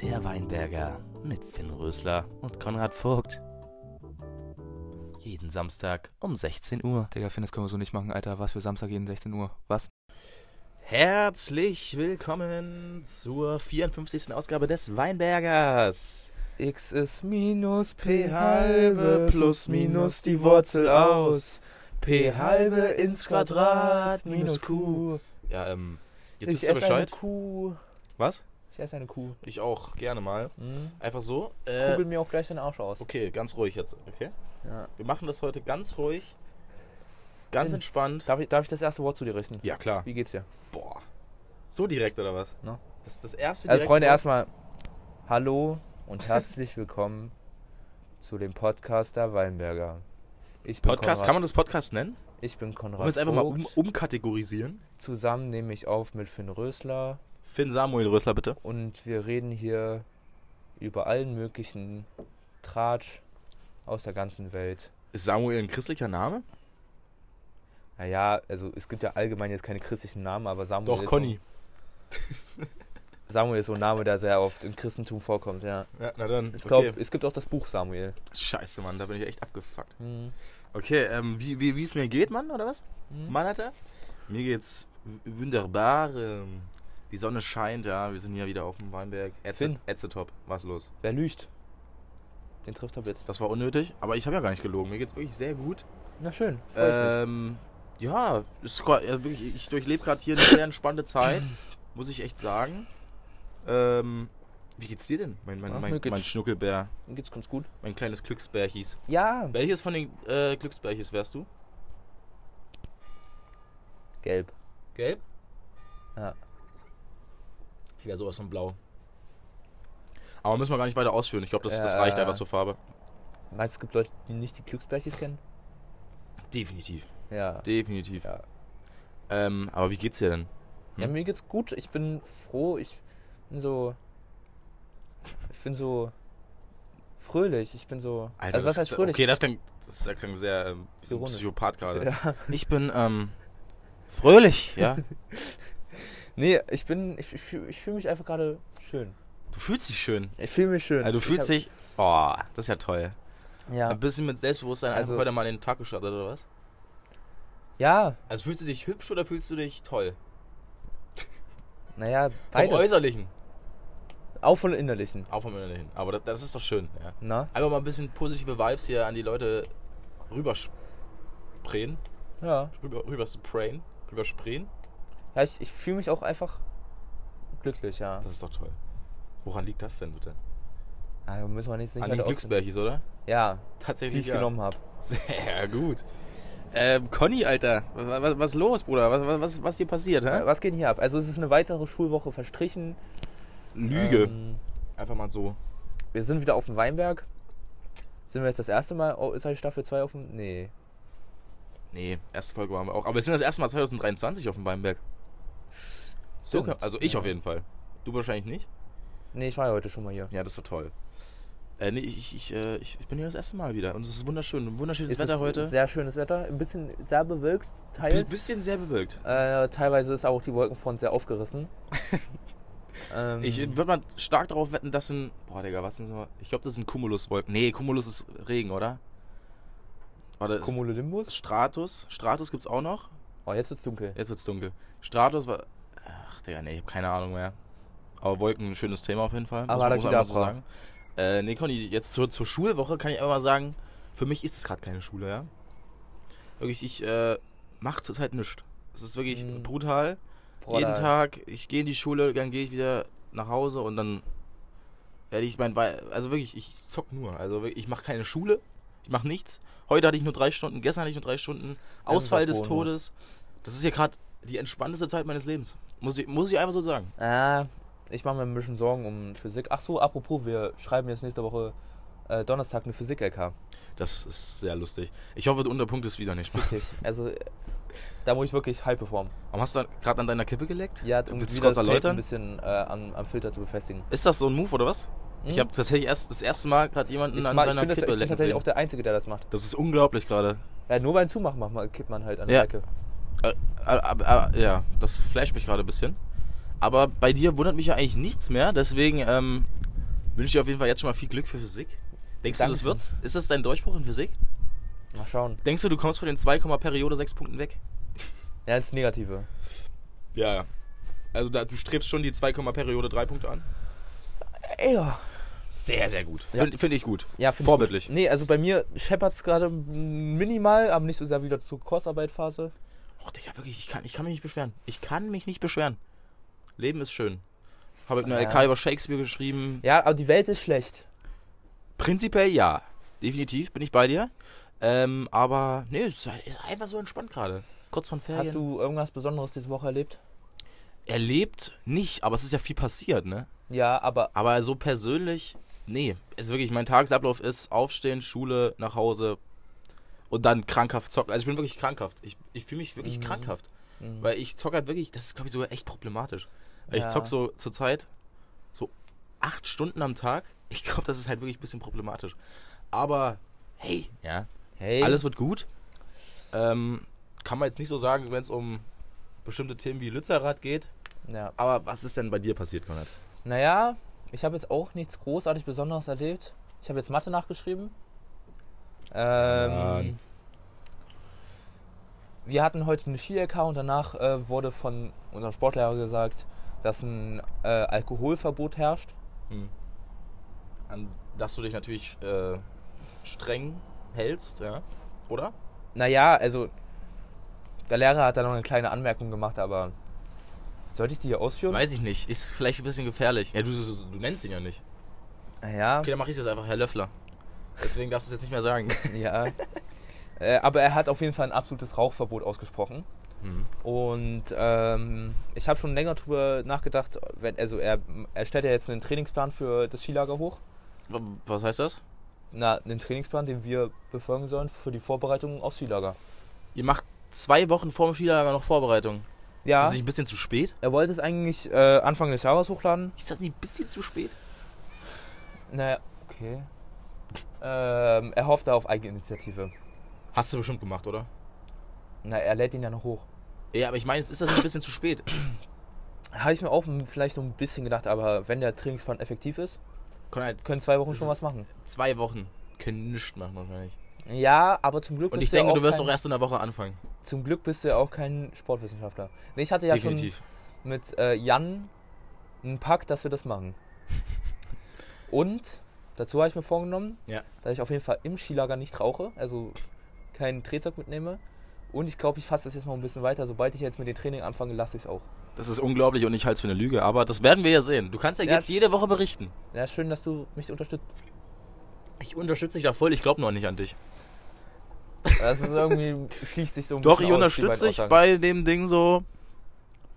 Der Weinberger mit Finn Rösler und Konrad Vogt. Jeden Samstag um 16 Uhr. Digga, Finn, das können wir so nicht machen, Alter. Was für Samstag jeden 16 Uhr? Was? Herzlich willkommen zur 54. Ausgabe des Weinbergers. X ist minus P halbe plus minus die Wurzel aus. P halbe ins Quadrat minus Q. Ja, ähm, jetzt ich wisst ihr esse eine Bescheid. Kuh. Was? Ich esse eine Kuh. Ich auch, gerne mal. Mhm. Einfach so. Kugel Äh, mir auch gleich den Arsch aus. okay, ganz ruhig jetzt, okay? Ja. Wir machen das heute ganz ruhig, ganz Finn, entspannt. Darf, ich, darf ich das erste Wort zu dir richten? Ja, klar. Wie geht's dir? Boah. So direkt oder was? No. Das ist das erste Also Freunde, Wort. erstmal Hallo und herzlich willkommen zu dem Podcast der Weinberger. Ich Podcast, kann man das Podcast nennen? Ich bin Konrad Wollen wir es einfach mal um, umkategorisieren? Zusammen nehme ich auf mit Finn Rösler Finn Samuel Rösler, bitte. und wir reden hier über allen möglichen Tratsch aus der ganzen Welt. Ist Samuel ein christlicher Name? Naja, also es gibt ja allgemein jetzt keine christlichen Namen, aber Samuel Doch, ist Conny. So, Samuel ist so ein Name, der sehr oft im Christentum vorkommt, ja. Ja, na dann. Ich okay. glaube, es gibt auch das Buch Samuel. Scheiße, Mann, da bin ich echt abgefuckt. Hm. Okay, ähm, wie, wie, es mir geht, Mann, oder was? Hm. Mann, Alter? Mir geht's wunderbar. Ähm, die Sonne scheint, ja. Wir sind hier wieder auf dem Weinberg. Finn. Ätzetop. Was los? Wer lügt? Den trifft er jetzt. Das war unnötig, aber ich habe ja gar nicht gelogen. Mir geht's wirklich sehr gut. Na schön, freu ich mich. Ähm, ja, ist, gra- ja, wirklich, ich durchlebe gerade hier eine sehr entspannte Zeit, muss ich echt sagen. Ähm, wie geht's dir denn, mein, mein, Ach, mein, mein Schnuckelbär, Mir geht's ganz gut. mein kleines Glücksbärchis? Ja, Welches von den äh, Glücksbärchis wärst du? gelb. Gelb? Ja. Ich wäre sowas von blau. Aber müssen wir gar nicht weiter ausführen. Ich glaube, das, das Ja. reicht einfach zur Farbe. Meinst du, es gibt Leute, die nicht die Glücksbärchis kennen? Definitiv. Ja. Definitiv. Ja. Ähm, aber wie geht's dir denn? Ja, Hm? mir geht's gut. Ich bin froh. Ich bin so. Ich bin so. Fröhlich. Ich bin so. also, was heißt fröhlich? Okay, das klingt, das klingt sehr ähm, so. Psychopath gerade. Ja. Ich bin ähm, fröhlich, ja. Nee, ich bin. Ich, ich, ich fühle mich einfach gerade schön. Du fühlst dich schön. Ich fühle mich schön. Also du fühlst ich dich. Oh, das ist ja toll. Ja. Ein bisschen mit Selbstbewusstsein Also- einfach heute mal in den Tag gestartet, oder was? Ja, Also fühlst du dich hübsch oder fühlst du dich toll? naja, Vom beides. Äußerlichen. Auch von innerlichen. Auch vom Innerlichen. Aber das, das ist doch schön, ja. Na? Einfach mal ein bisschen positive Vibes hier an die Leute rübersprayen. Ja. Rüber, rüber sprayen. Rübersprayen. Ja, ich, ich fühle mich auch einfach glücklich, ja. Das ist doch toll. Woran liegt das denn bitte? Ah, müssen wir nicht, nicht An den. Glücksbärchis, oder? Ja, die Tatsächlich. ich ja. genommen habe. Sehr gut. Ähm, Conny, Alter, was, was, was los, Bruder? Was, was- was, was hier passiert, hä? Was geht hier ab? Also es ist eine weitere Schulwoche verstrichen. Lüge. Ähm, Einfach mal so. wir sind wieder auf dem Weinberg. Sind wir jetzt das erste Mal? Oh, ist halt Staffel 2 auf dem. Nee. Nee, erste Folge waren wir auch. Aber wir sind das erste Mal 2023 auf dem Weinberg. So, also ich Ja. auf jeden Fall. Du wahrscheinlich nicht? Nee, ich war ja heute schon mal hier. Ja, das ist doch toll. Äh, nee, ich, ich, äh, ich, bin hier das erste Mal wieder. Und es ist wunderschön. Wunderschönes Es Wetter heute. Sehr schönes Wetter. Ein bisschen sehr bewölkt, Ein bisschen sehr bewölkt. Äh, teilweise ist auch die Wolkenfront sehr aufgerissen. ähm, Ich würde mal stark darauf wetten, das sind. Boah, Digga, was sind so. Ich glaube, das sind Cumuluswolken. Nee, Cumulus ist Regen, oder? Warte, Cumulonimbus? Stratus. Stratus gibt's auch noch. Oh, jetzt wird's dunkel. Jetzt wird's dunkel. Stratus war. Ach, Digga, nee, ich habe keine Ahnung mehr. Aber Wolken, ein schönes Thema auf jeden Fall. muss man- muss man einfach Abracadabra. Äh, nee, Conny, jetzt zur, zur Schulwoche kann ich einfach mal sagen, für mich ist es gerade keine Schule, ja. Wirklich, ich äh, mache zurzeit nichts. Es ist wirklich Mhm. brutal. Boah, Jeden Tag, ich gehe in die Schule, dann gehe ich wieder nach Hause und dann werde ich mein, also wirklich, ich zock nur. Also wirklich, ich mache keine Schule, ich mache nichts. Heute hatte ich nur drei Stunden, gestern hatte ich nur drei Stunden. Ist Ausfall des. Todes. Das ist hier gerade die entspannteste Zeit meines Lebens. Muss ich, muss ich einfach so sagen. Ah, ich mache mir ein bisschen Sorgen um Physik. Ach so, apropos, wir schreiben jetzt nächste Woche äh, Donnerstag eine Physik-LK. Das ist sehr lustig. Ich hoffe, du unterpunktest wieder nicht. Wirklich. Also, äh, da muss ich wirklich high performen. Warum hast du gerade an deiner Kippe geleckt? Ja, um Willst wieder kurz das erläutern? ein bisschen äh, am, am Filter zu befestigen. Ist das so ein Move oder was? Ich Hm? habe tatsächlich erst das erste Mal gerade jemanden ich, an ich, seiner bin das, ich Kippe bin lecken tatsächlich sehen. auch der Einzige, der das macht. Das ist unglaublich gerade. Ja, nur beim Zumachen macht man, kippt man halt an Ja. der Ecke. Äh, äh, äh, ja, das flasht mich gerade ein bisschen. Aber bei dir wundert mich ja eigentlich nichts mehr. Deswegen ähm, wünsche ich dir auf jeden Fall jetzt schon mal viel Glück für Physik. Denkst du, das Dankeschön. wird's? Ist das dein Durchbruch in Physik? Mal schauen. Denkst du, du kommst von den 2, Periode 6 Punkten weg? Ja, ins Negative. Ja, ja. Also da, du strebst schon die 2, Periode 3 Punkte an? Ja. Sehr, sehr gut. Ja. Finde find ich gut. Ja, find ich Vorbildlich. gut. Nee, also bei mir scheppert es gerade minimal, aber nicht so sehr wieder zur Kursarbeitphase. Oh, Digga, wirklich, ich kann, ich kann mich nicht beschweren. Ich kann mich nicht beschweren. Leben ist schön. Habe mit einer Ja. LK über Shakespeare geschrieben. Ja, aber die Welt ist schlecht. Prinzipiell ja. Definitiv bin ich bei dir. Ähm, aber nee, es ist ist einfach so entspannt gerade. Kurz von Ferien. Hast du irgendwas Besonderes diese Woche erlebt? erlebt? Nicht, aber es ist ja viel passiert, ne? Ja, aber Aber so persönlich, nee. Es ist wirklich, mein Tagesablauf ist aufstehen, Schule, nach Hause und dann krankhaft zocken. Also ich bin wirklich krankhaft. Ich, ich fühle mich wirklich Mhm. krankhaft. mh, Weil ich zocke halt wirklich, das ist glaube ich sogar echt problematisch. Weil Ich Ja. zock so zur Zeit so acht Stunden am Tag. Ich glaube, das ist halt wirklich ein bisschen problematisch. Aber hey, ja, hey, alles wird gut. Ähm, kann man jetzt nicht so sagen, wenn es um bestimmte Themen wie Lützerath geht. ja. Aber was ist denn bei dir passiert, Konrad? Naja, ich habe jetzt auch nichts großartig Besonderes erlebt. Ich habe jetzt Mathe nachgeschrieben. Ähm, wir hatten heute eine Ski-LK und danach äh, wurde von unserem Sportlehrer gesagt, dass ein äh, Alkoholverbot herrscht. Hm. An dass du dich natürlich äh, streng hältst, ja? Oder? Naja, also der Lehrer hat da noch eine kleine Anmerkung gemacht, aber sollte ich die hier ausführen? Weiß ich nicht. Ist vielleicht ein bisschen gefährlich. Ja, du, du, du nennst ihn ja nicht. Naja, Okay, dann mach ich es jetzt einfach, Herr Löffler. Deswegen darfst du es jetzt nicht mehr sagen. ja. äh, aber er hat auf jeden Fall ein absolutes Rauchverbot ausgesprochen. Hm. Und ähm, ich habe schon länger drüber nachgedacht, wenn, also er, er stellt ja jetzt einen Trainingsplan für das Skilager hoch. Was heißt das? Na, einen Trainingsplan, den wir befolgen sollen für die Vorbereitung aufs Skilager. Ihr macht zwei Wochen vor dem Skilager noch Vorbereitung. Ist Ja, das nicht ein bisschen zu spät? er wollte es eigentlich äh, Anfang des Jahres hochladen. Ist das nicht ein bisschen zu spät? Naja, okay. Ähm, er hofft da auf Eigeninitiative. Hast du bestimmt gemacht, oder? Na, er lädt ihn ja noch hoch. Ja, aber ich meine, ist das nicht ein bisschen zu spät? Habe ich mir auch vielleicht so ein bisschen gedacht, aber wenn der Trainingsplan effektiv ist, Konrad, können zwei Wochen schon was machen. zwei Wochen können nichts machen wahrscheinlich. Ja, aber zum Glück Und bist ich denke, du wirst kein, auch erst in der Woche anfangen. Zum Glück bist du ja auch kein Sportwissenschaftler. Ich hatte ja Definitiv. schon mit äh, Jan einen Pakt, dass wir das machen. Und dazu habe ich mir vorgenommen, Ja. dass ich auf jeden Fall im Skilager nicht rauche, also keinen Drehzeug mitnehme. Und ich glaube, ich fasse das jetzt noch ein bisschen weiter. Sobald ich jetzt mit dem Training anfange, lasse ich es auch. Das ist unglaublich und ich halte es für eine Lüge, aber das werden wir ja sehen. Du kannst ja, Ja, jetzt jede Woche berichten. Ja, schön, dass du mich unterstützt. Ich unterstütze dich da voll, ich glaube noch nicht an dich. Das ist irgendwie, schließt sich so ein Doch, ich aus, unterstütze dich bei dem Ding so.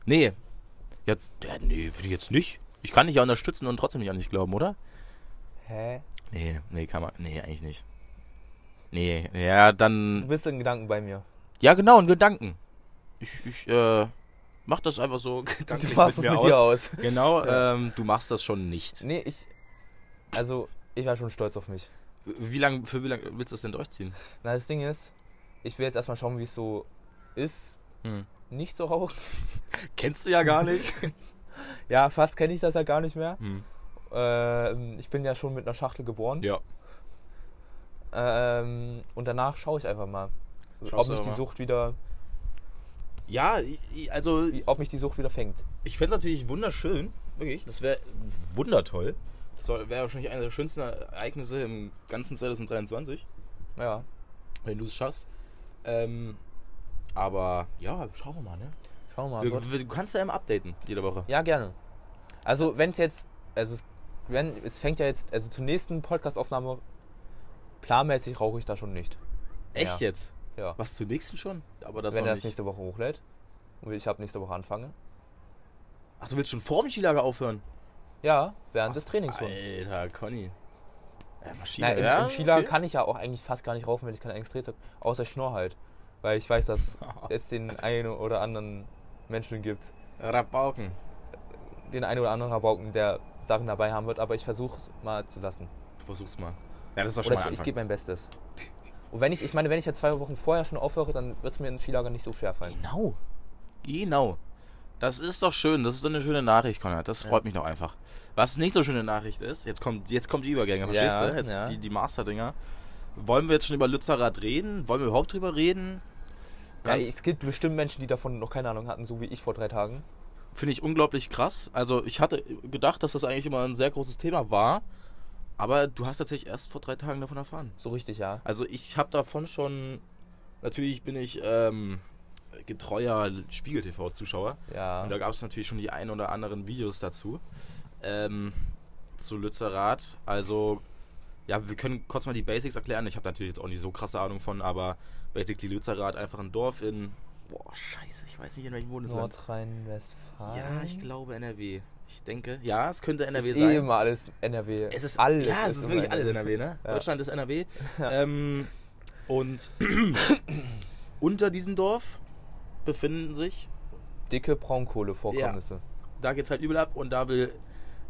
Nee. Ja, ja nee, würde ich jetzt nicht. Ich kann dich ja unterstützen und trotzdem nicht an dich glauben, oder? Hä? Nee, nee, kann man. Nee, eigentlich nicht. Nee, ja, Du dann. bist in Gedanken bei mir. Ja, genau, in Gedanken. Ich, ich, äh, mach das einfach so Du gedanklich machst es mir mit aus. dir aus. Genau, Ja. ähm, du machst das schon nicht. Nee, ich. Also, ich war schon stolz auf mich. Wie lang, für wie lange willst du das denn durchziehen? Na, das Ding ist, ich will jetzt erstmal schauen, wie es so ist, Hm. nicht zu rauchen. Kennst du ja gar nicht. Ja, fast kenne ich das ja gar nicht mehr. hm. Ähm, ich bin ja schon mit einer Schachtel geboren. Ja. Ähm, und danach schaue ich einfach mal, Schaust ob du mich die mal. Sucht wieder, Ja, also wie- ob mich die Sucht wieder fängt. Ich fände es natürlich wunderschön, wirklich. Das wäre wundertoll. Das wäre wahrscheinlich eines der schönsten Ereignisse im ganzen 2023, Ja. wenn du es schaffst. Ähm, aber ja, schauen wir mal, ne? Schauen wir mal. Du, du kannst ja immer updaten, jede Woche. Ja, gerne. Also, wenn es jetzt, also es, wenn, es fängt ja jetzt, also zur nächsten Podcastaufnahme, planmäßig rauche ich da schon nicht. Echt Ja. jetzt? Ja. Was zur nächsten schon? Aber das wenn er das nicht. nächste Woche hochlädt und ich ab nächste Woche anfange. Ach, du willst schon vor dem Skilager aufhören? Ja, während des Trainings schon. Alter, Conny. Ja, Maschine. Na, im, ja, im Skilager okay. kann ich ja auch eigentlich fast gar nicht rauchen, wenn ich kein eigenes Drehzeug, außer ich schnurr halt. Weil ich weiß, dass es den einen oder anderen Menschen gibt, Rabauken. den einen oder anderen Rabauken, der Sachen dabei haben wird, aber ich versuche es mal zu lassen. Du versuchst mal. Ja, das ist doch schon Oder mal ich, ich gebe mein Bestes. Und wenn ich, ich meine, wenn ich jetzt zwei Wochen vorher schon aufhöre, dann wird es mir im Skilager nicht so schwer fallen. Genau. Genau. Das ist doch schön, das ist eine schöne Nachricht, Konrad. Das Ja. freut mich doch einfach. Was nicht so schöne Nachricht ist, jetzt kommt, jetzt kommt die Übergänge, verstehst Ja, du? Jetzt ja. die, die Master-Dinger. Wollen wir jetzt schon über Lützerath reden? Wollen wir überhaupt drüber reden? Ja, Ganz- es gibt bestimmt Menschen, die davon noch keine Ahnung hatten, so wie ich vor drei Tagen. Finde ich unglaublich krass. Also ich hatte gedacht, dass das eigentlich immer ein sehr großes Thema war. Aber du hast tatsächlich erst vor drei Tagen davon erfahren. So richtig, ja. Also ich habe davon schon... Natürlich bin ich ähm, getreuer Spiegel-TV-Zuschauer. Ja. Und da gab es natürlich schon die ein oder anderen Videos dazu. Ähm, zu Lützerath. Also, ja, wir können kurz mal die Basics erklären. Ich habe natürlich jetzt auch nicht so krasse Ahnung von, aber basically Lützerath einfach ein Dorf in. Boah, scheiße, ich weiß nicht in welchem Bundesland. Nordrhein-Westfalen. Ja, ich glaube NRW. Ich denke, ja, es könnte NRW ist sein. eh immer alles NRW. Es ist alles. Ja, es ist immer wirklich alles NRW, ne? Ja. Deutschland ist NRW. Ja. Ähm, und unter diesem Dorf befinden sich Dicke Braunkohlevorkommnisse. da geht's halt übel ab und da will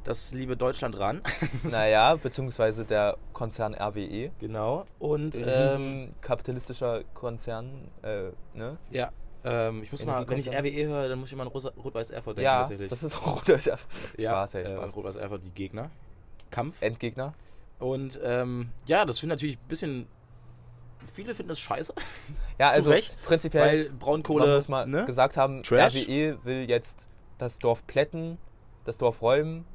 das liebe Deutschland ran. naja, beziehungsweise der Konzern RWE. genau. Und ähm, kapitalistischer Konzern, äh, ne? ja, ähm, ich muss mal, wenn ich. RWE höre, dann muss ich mal an Rot-Weiß Erfurt denken Ja, tatsächlich. das ist auch das ist ja Spaß, ey, äh, Spaß. Rot-Weiß Erfurt, die Gegner. Kampf. Endgegner. Und ähm, ja, das finde natürlich ein bisschen. Viele finden das scheiße, Ja, also Recht, prinzipiell weil man Braunkohle. muss mal ne? gesagt haben, Trash. RWE will jetzt das Dorf plätten, das Dorf räumen.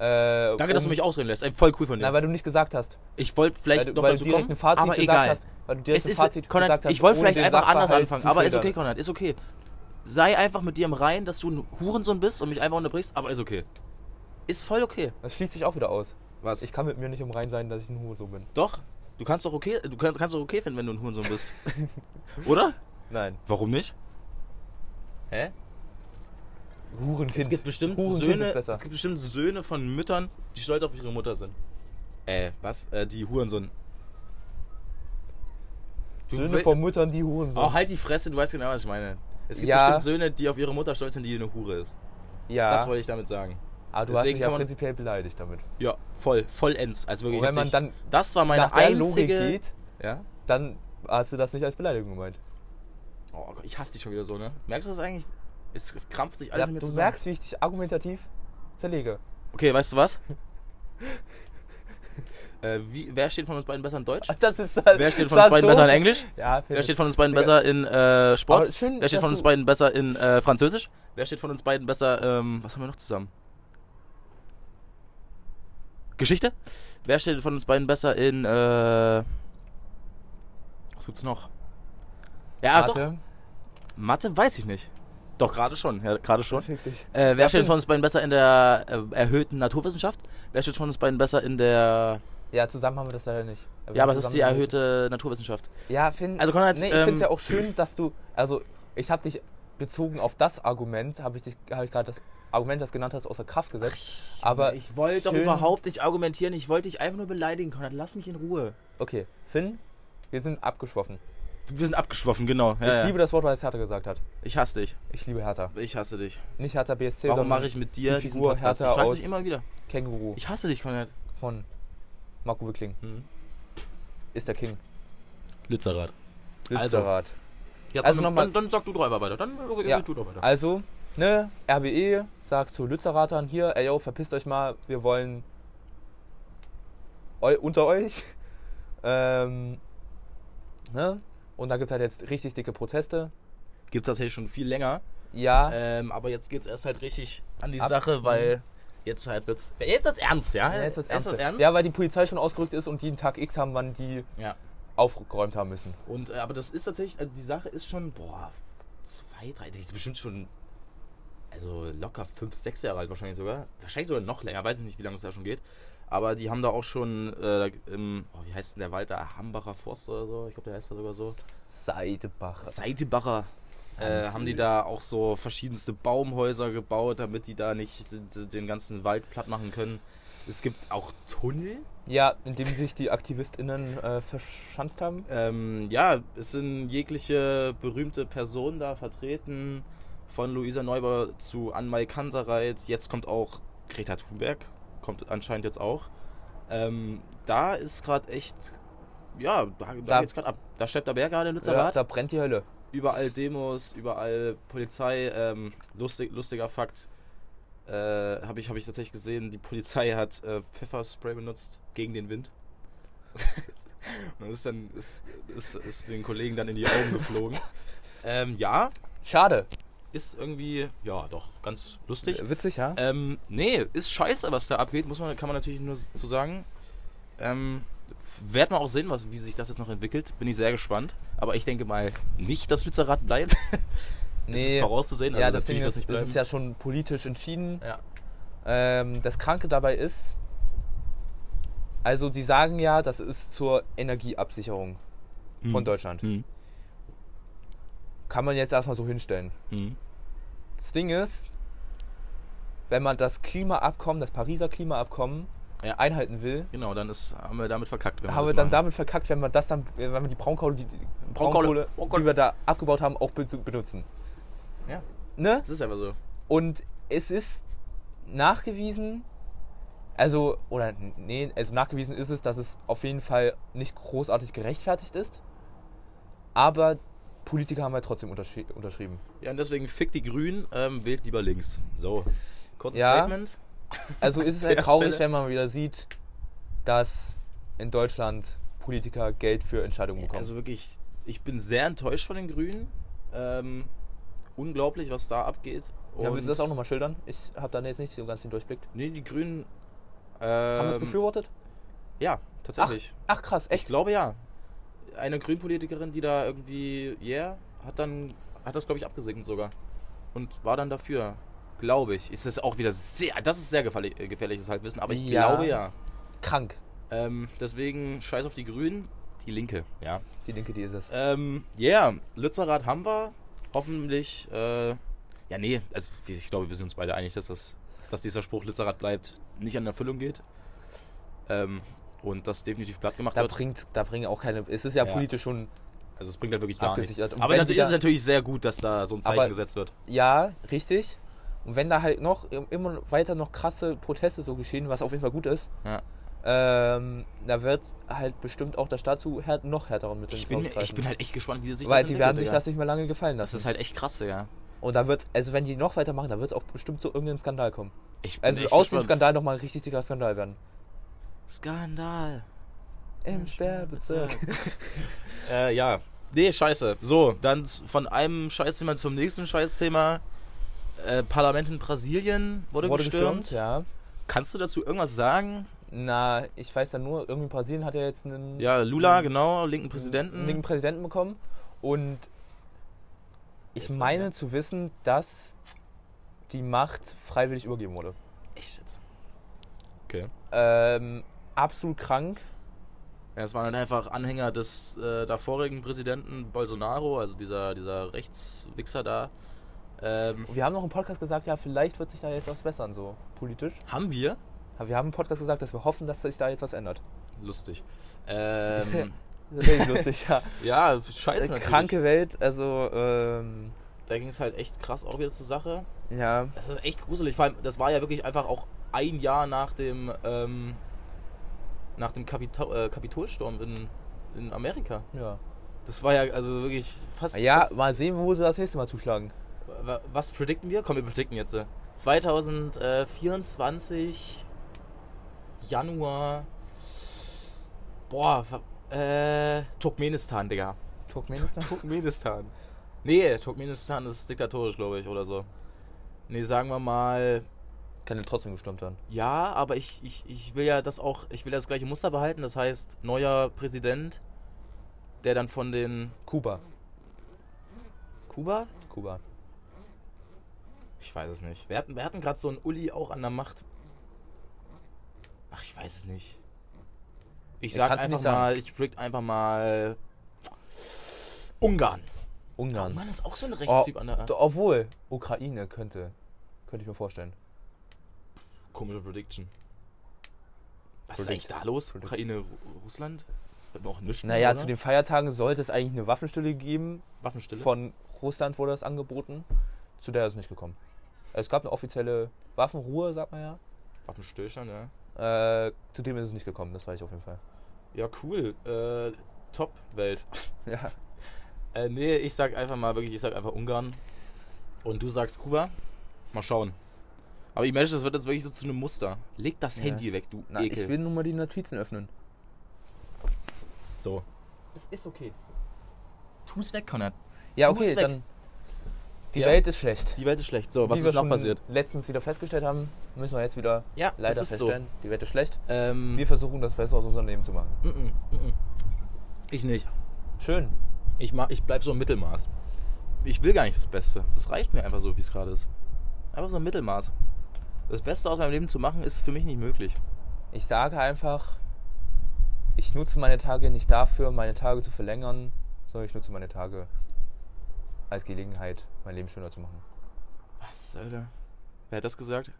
Äh, Danke, dass du mich ausreden lässt. Ey, voll cool von dir. Na, weil du nicht gesagt hast. ich wollte vielleicht weil noch weil dazu du direkt kommen, ein Fazit aber gesagt egal. hast. Weil du direkt Es ein ist, Fazit Konrad, gesagt hast. ich wollte vielleicht einfach anders anfangen, aber ist okay, Konrad, ist okay. Sei einfach mit dir im Rein, dass du ein Hurensohn bist und mich einfach unterbrichst, aber ist okay. Ist voll okay. Das schließt sich auch wieder aus. Was? Ich kann mit mir nicht im Rein sein, dass ich ein Hurensohn bin. Doch. Du kannst doch okay, du kannst, kannst doch okay finden, wenn du ein Hurensohn bist. Oder? Nein. Warum nicht? Hä? Hurenkind. Es gibt bestimmt Hurenkind Söhne, es gibt bestimmt Söhne von Müttern, die stolz auf ihre Mutter sind. Äh, was? Äh, die Hurensohn. Söhne von Müttern, die Hurensohn. Oh, halt die Fresse, du weißt genau, was ich meine. Es gibt Ja. bestimmt Söhne, die auf ihre Mutter stolz sind, die eine Hure ist. ja, Das wollte ich damit sagen. aber du deswegen hast mich ja man- prinzipiell beleidigt damit. Ja, voll, vollends. Also wirklich. Und wenn man richtig- dann das war meine nach der einzige. Logik geht, Ja. dann hast du das nicht als Beleidigung gemeint. Oh Gott, ich hasse dich schon wieder so, ne? Merkst du das eigentlich? Es krampft sich Ja, alles in mir du zusammen. merkst, wie ich dich argumentativ zerlege. Okay, weißt du was? äh, wie, wer steht von uns beiden besser in Deutsch? Das ist halt, Wer steht von uns beiden so- besser in Englisch? Ja, Wer steht von uns beiden besser in äh, Sport? Schön, Wer steht von uns beiden besser in äh, Französisch? Wer steht von uns beiden besser, ähm, was haben wir noch zusammen? Geschichte? Wer steht von uns beiden besser in, äh, was gibt's noch? Ja, doch. Warte. Mathe weiß ich nicht. Doch, gerade schon, ja, gerade schon. Äh, wer steht von uns beiden besser in der äh, erhöhten Naturwissenschaft? Wer steht von uns beiden besser in der. Ja, zusammen haben wir das leider nicht. Wir Ja, aber das ist die erhöhte Naturwissenschaft. Ja, find, Also, Konrad, nee, ich ähm, finde es ja auch schön, dass du, also ich habe dich bezogen auf das Argument, habe ich dich, habe ich gerade das Argument, das du genannt hast, außer Kraft gesetzt. aber ich wollte doch überhaupt nicht argumentieren, ich wollte dich einfach nur beleidigen, Konrad. Lass mich in Ruhe. Okay, Finn, wir sind abgeschwoffen. Wir sind abgeschwoffen, genau. Ja, ich ja. liebe das Wort, weil es Hertha gesagt hat. ich hasse dich. Ich liebe Hertha. Ich hasse dich. Nicht Hertha BSC, Warum mache ich mit dir die Figur? Hertha ich aus dich immer wieder. Känguru Ich hasse dich, Konrad. von Marco Wickling. Hm. Ist der King. Lützerath. Lützerath. Ja, Also komm, noch mal- dann, dann sag du doch einfach weiter. Dann äh, Ja. du doch weiter. Also, ne, RWE sagt zu Lützerathern hier, ey yo, verpisst euch mal, wir wollen eu unter euch. Ähm, ne? Und da gibt es halt jetzt richtig dicke Proteste. Gibt's tatsächlich schon viel länger. Ja, Ähm, aber jetzt geht's erst halt richtig an die Ab- Sache, weil jetzt halt wird's. Jetzt wird's ernst, ja? ja, jetzt wird's ernst. Ja, weil die Polizei schon ausgerückt ist und die einen Tag X haben, wann die Ja. aufgeräumt haben müssen. Und äh, aber das ist tatsächlich, also die Sache ist schon, boah, zwei, drei, die ist bestimmt schon, also locker fünf, sechs Jahre alt wahrscheinlich sogar. Wahrscheinlich sogar noch länger, weiß ich nicht, wie lange es da schon geht. Aber die haben da auch schon äh, im, oh, wie heißt denn der Wald da? Hambacher Forst oder so? Ich glaube, der heißt da sogar so. Seidebach. Seidebacher. Äh, haben die da auch so verschiedenste Baumhäuser gebaut, damit die da nicht den ganzen Wald platt machen können. Es gibt auch Tunnel. Ja, in dem sich die AktivistInnen äh, verschanzt haben. Ähm, ja, es sind jegliche berühmte Personen da vertreten. Von Luisa Neubauer zu Anmai Kansereit. Jetzt kommt auch Greta Thunberg. Kommt anscheinend jetzt auch. Ähm, da ist gerade echt. Ja, da, da, Da- geht's gerade ab. Da steppt der Berg gerade in Ja, Lützerath. da brennt die Hölle. überall Demos, überall Polizei. Ähm, lustig, lustiger Fakt. Äh, habe ich, hab ich tatsächlich gesehen, die Polizei hat äh, Pfefferspray benutzt gegen den Wind. Und das ist dann ist, ist, ist den Kollegen dann in die Augen geflogen. ähm, ja, Schade. Ist irgendwie, ja, doch, ganz lustig. Witzig, ja? Ähm, nee, ist scheiße, was da abgeht, muss man, kann man natürlich nur zu sagen. Ähm, werden wir auch sehen, was, wie sich das jetzt noch entwickelt. Bin ich sehr gespannt. Aber ich denke mal nicht, dass Lützerath bleibt. Das ist vorauszusehen. ja, also das Ding ist, wird's es ist ja schon politisch entschieden. ja. Ähm, das Kranke dabei ist, also die sagen ja, das ist zur Energieabsicherung von Hm. Deutschland. Hm. Kann man jetzt erstmal so hinstellen. Hm. Das Ding ist, wenn man das Klimaabkommen, das Pariser Klimaabkommen Ja. einhalten will, Genau, dann ist, haben wir damit verkackt. wenn haben wir dann machen. damit verkackt, wenn wir das dann, wenn wir die Braunkohle, die, die Braunkohle, Braunkohle, die wir da abgebaut haben, auch be- benutzen. Ja, Ne? das ist einfach so. Und es ist nachgewiesen, also, oder nee, also nachgewiesen ist es, dass es auf jeden Fall nicht großartig gerechtfertigt ist. Aber Politiker haben halt trotzdem unterschri unterschrieben. Ja, und deswegen fick die Grünen, ähm, wählt lieber links. So, kurzes Ja. Statement. Also ist es halt traurig, Stelle. wenn man wieder sieht, dass in Deutschland Politiker Geld für Entscheidungen bekommen. Also wirklich, ich bin sehr enttäuscht von den Grünen. Ähm, unglaublich, was da abgeht. ja, willst du Und- das auch nochmal schildern? Ich habe da jetzt nicht so ganz den Durchblick. Nee, die Grünen. Haben das Ähm, befürwortet? ja, tatsächlich. Ach krass, Ich echt? glaube ja. Eine Grünpolitikerin, die da irgendwie, yeah, hat dann, hat das glaube ich abgesegnet sogar. Und war dann dafür. Glaube ich. Ist das auch wieder sehr, das ist sehr gefährlich, äh, gefährliches Halbwissen, aber ich Ja. glaube ja. Krank. Ähm, deswegen scheiß auf die Grünen, die Linke, ja. Die Linke, die ist es. Ähm, yeah, Lützerath haben wir. Hoffentlich, äh, ja, nee, also ich glaube, wir sind uns beide einig, dass, das, dass dieser Spruch Lützerath bleibt, nicht an Erfüllung geht. Ähm, und das definitiv platt gemacht Da wird. bringt, da bringen auch keine. Es ist ja, Ja. politisch schon. Also es bringt halt wirklich gar nichts. Aber natürlich ist es natürlich sehr gut, dass da so ein Zeichen gesetzt wird. Ja, richtig. Und wenn da halt noch immer weiter noch krasse Proteste so geschehen, was auf jeden Fall gut ist, Ja. ähm, da wird halt bestimmt auch der Staat zu här noch härteren Mitteln Ich bin, ich bin halt echt gespannt, wie sich Weil das die werden sich das nicht mehr lange gefallen Das lassen. ist halt echt krass, ja. Und da wird, also wenn die noch weitermachen, da wird es auch bestimmt zu irgendeinem Skandal kommen. Ich bin Also aus dem. Skandal nochmal ein richtig dicker Skandal werden. Skandal. Im Sperrbezirk. Äh, ja. Nee, scheiße. So, dann von einem Scheißthema zum nächsten Scheißthema. Äh, Parlament in Brasilien wurde, Wurde gestürmt. gestürmt, ja. Kannst du dazu irgendwas sagen? Na, ich weiß ja nur, irgendwie Brasilien hat ja jetzt einen, Ja, Lula, einen- genau, linken Präsidenten. linken Präsidenten bekommen. Und ich Jetzt, meine ja. zu wissen, dass die Macht freiwillig übergeben wurde. Echt jetzt? Okay. Ähm, absolut krank. Ja, es waren dann einfach Anhänger des äh, davorigen Präsidenten Bolsonaro, also dieser, dieser Rechtswichser da. Ähm, Wir haben noch im Podcast gesagt, ja, vielleicht wird sich da jetzt was bessern, so politisch. haben wir? Aber wir haben im Podcast gesagt, dass wir hoffen, dass sich da jetzt was ändert. Lustig. Ähm, Das ist wirklich lustig, ja. ja, scheiße natürlich. Kranke Welt, also, ähm, Da ging es halt echt krass auch wieder zur Sache. ja. Das ist echt gruselig. Vor allem, das war ja wirklich einfach auch ein Jahr nach dem, ähm, nach dem Kapito äh, Kapitolsturm in, in Amerika. Ja. Das war ja also wirklich fast. Ja, fast, mal sehen, wo sie das nächste Mal zuschlagen. wa- was predikten wir? Komm, wir predikten jetzt. äh, 2024 Januar. Boah, äh, Turkmenistan, Digga. Turkmenistan? Turkmenistan. Nee, Turkmenistan ist diktatorisch, glaube ich, oder so. Nee, sagen wir mal. Kann ja trotzdem gestürmt werden. Ja, aber ich, ich, ich will ja das auch, ich will das gleiche Muster behalten. Das heißt, neuer Präsident, der dann von den Kuba. Kuba? Kuba. Ich weiß es nicht. Wir hatten, wir hatten gerade so einen Uli auch an der Macht. Ach, ich weiß es nicht. Ich Ja, sag kannst du einfach nicht sagen. mal, ich predict einfach mal Ungarn. Ungarn. Mann, ist auch so ein Rechtstyp an der Obwohl, Ukraine könnte. Könnte ich mir vorstellen. Komische Prediction. Was ist Predict. eigentlich da los? Predict. Ukraine, Ru- Russland? Wird auch nichts. Naja, oder? zu den Feiertagen sollte es eigentlich eine Waffenstille geben. Waffenstille. Von Russland wurde das angeboten. Zu der ist es nicht gekommen. Es gab eine offizielle Waffenruhe, sagt man Waffenstillstand, ja. ja. Äh, zu dem ist es nicht gekommen, das weiß ich auf jeden Fall. Ja, cool. Äh, top Welt. Ja. Äh, nee, ich sag einfach mal wirklich, ich sag einfach Ungarn. Und du sagst Kuba. Mal schauen. Aber ich merke, das wird jetzt wirklich so zu einem Muster. Leg das Ja. Handy weg, du Na, Ekel. ich will nur mal die Notizen öffnen. so. Es ist okay. Tu's weg, Konrad. Ja, Tu okay, es weg. dann. Die Ja. Welt ist schlecht. Die Welt ist schlecht. So, was Wie ist wir noch passiert? letztens wieder festgestellt haben, müssen wir jetzt wieder Ja, leider es ist so. feststellen, die Welt ist schlecht. Ähm, Wir versuchen das Beste aus unserem Leben zu machen. mm, mm, mm. Ich nicht. Schön. Ich, mach, ich bleib so im Mittelmaß. Ich will gar nicht das Beste. Das reicht mir einfach so, wie es gerade ist. Einfach so ein Mittelmaß. Das Beste aus meinem Leben zu machen, ist für mich nicht möglich. Ich sage einfach, ich nutze meine Tage nicht dafür, meine Tage zu verlängern, sondern ich nutze meine Tage als Gelegenheit, mein Leben schöner zu machen. Was, Alter? Wer hat das gesagt?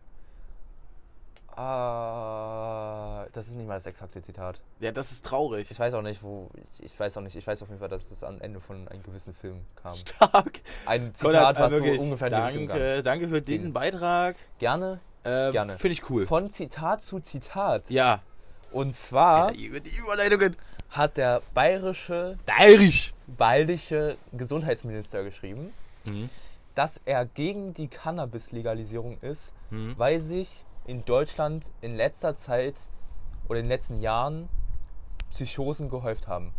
Ah, das ist nicht mal das exakte Zitat. Ja, das ist traurig. Ich weiß auch nicht, wo. Ich, weiß auch nicht. Ich weiß auf jeden Fall, dass es am Ende von einem gewissen Film kam. Stark. Ein Konrad, Zitat, was äh, wirklich, so ungefähr in die Richtung kam. danke, danke für diesen Beitrag. Gerne, Ähm, Gerne. Finde ich cool. Von Zitat zu Zitat. ja. Und zwar Die die Überleitungen. hat der bayerische, Bayerisch. bayerische Gesundheitsminister geschrieben, Mhm. dass er gegen die Cannabis-Legalisierung ist, Mhm. weil sich in Deutschland in letzter Zeit oder in den letzten Jahren Psychosen gehäuft haben.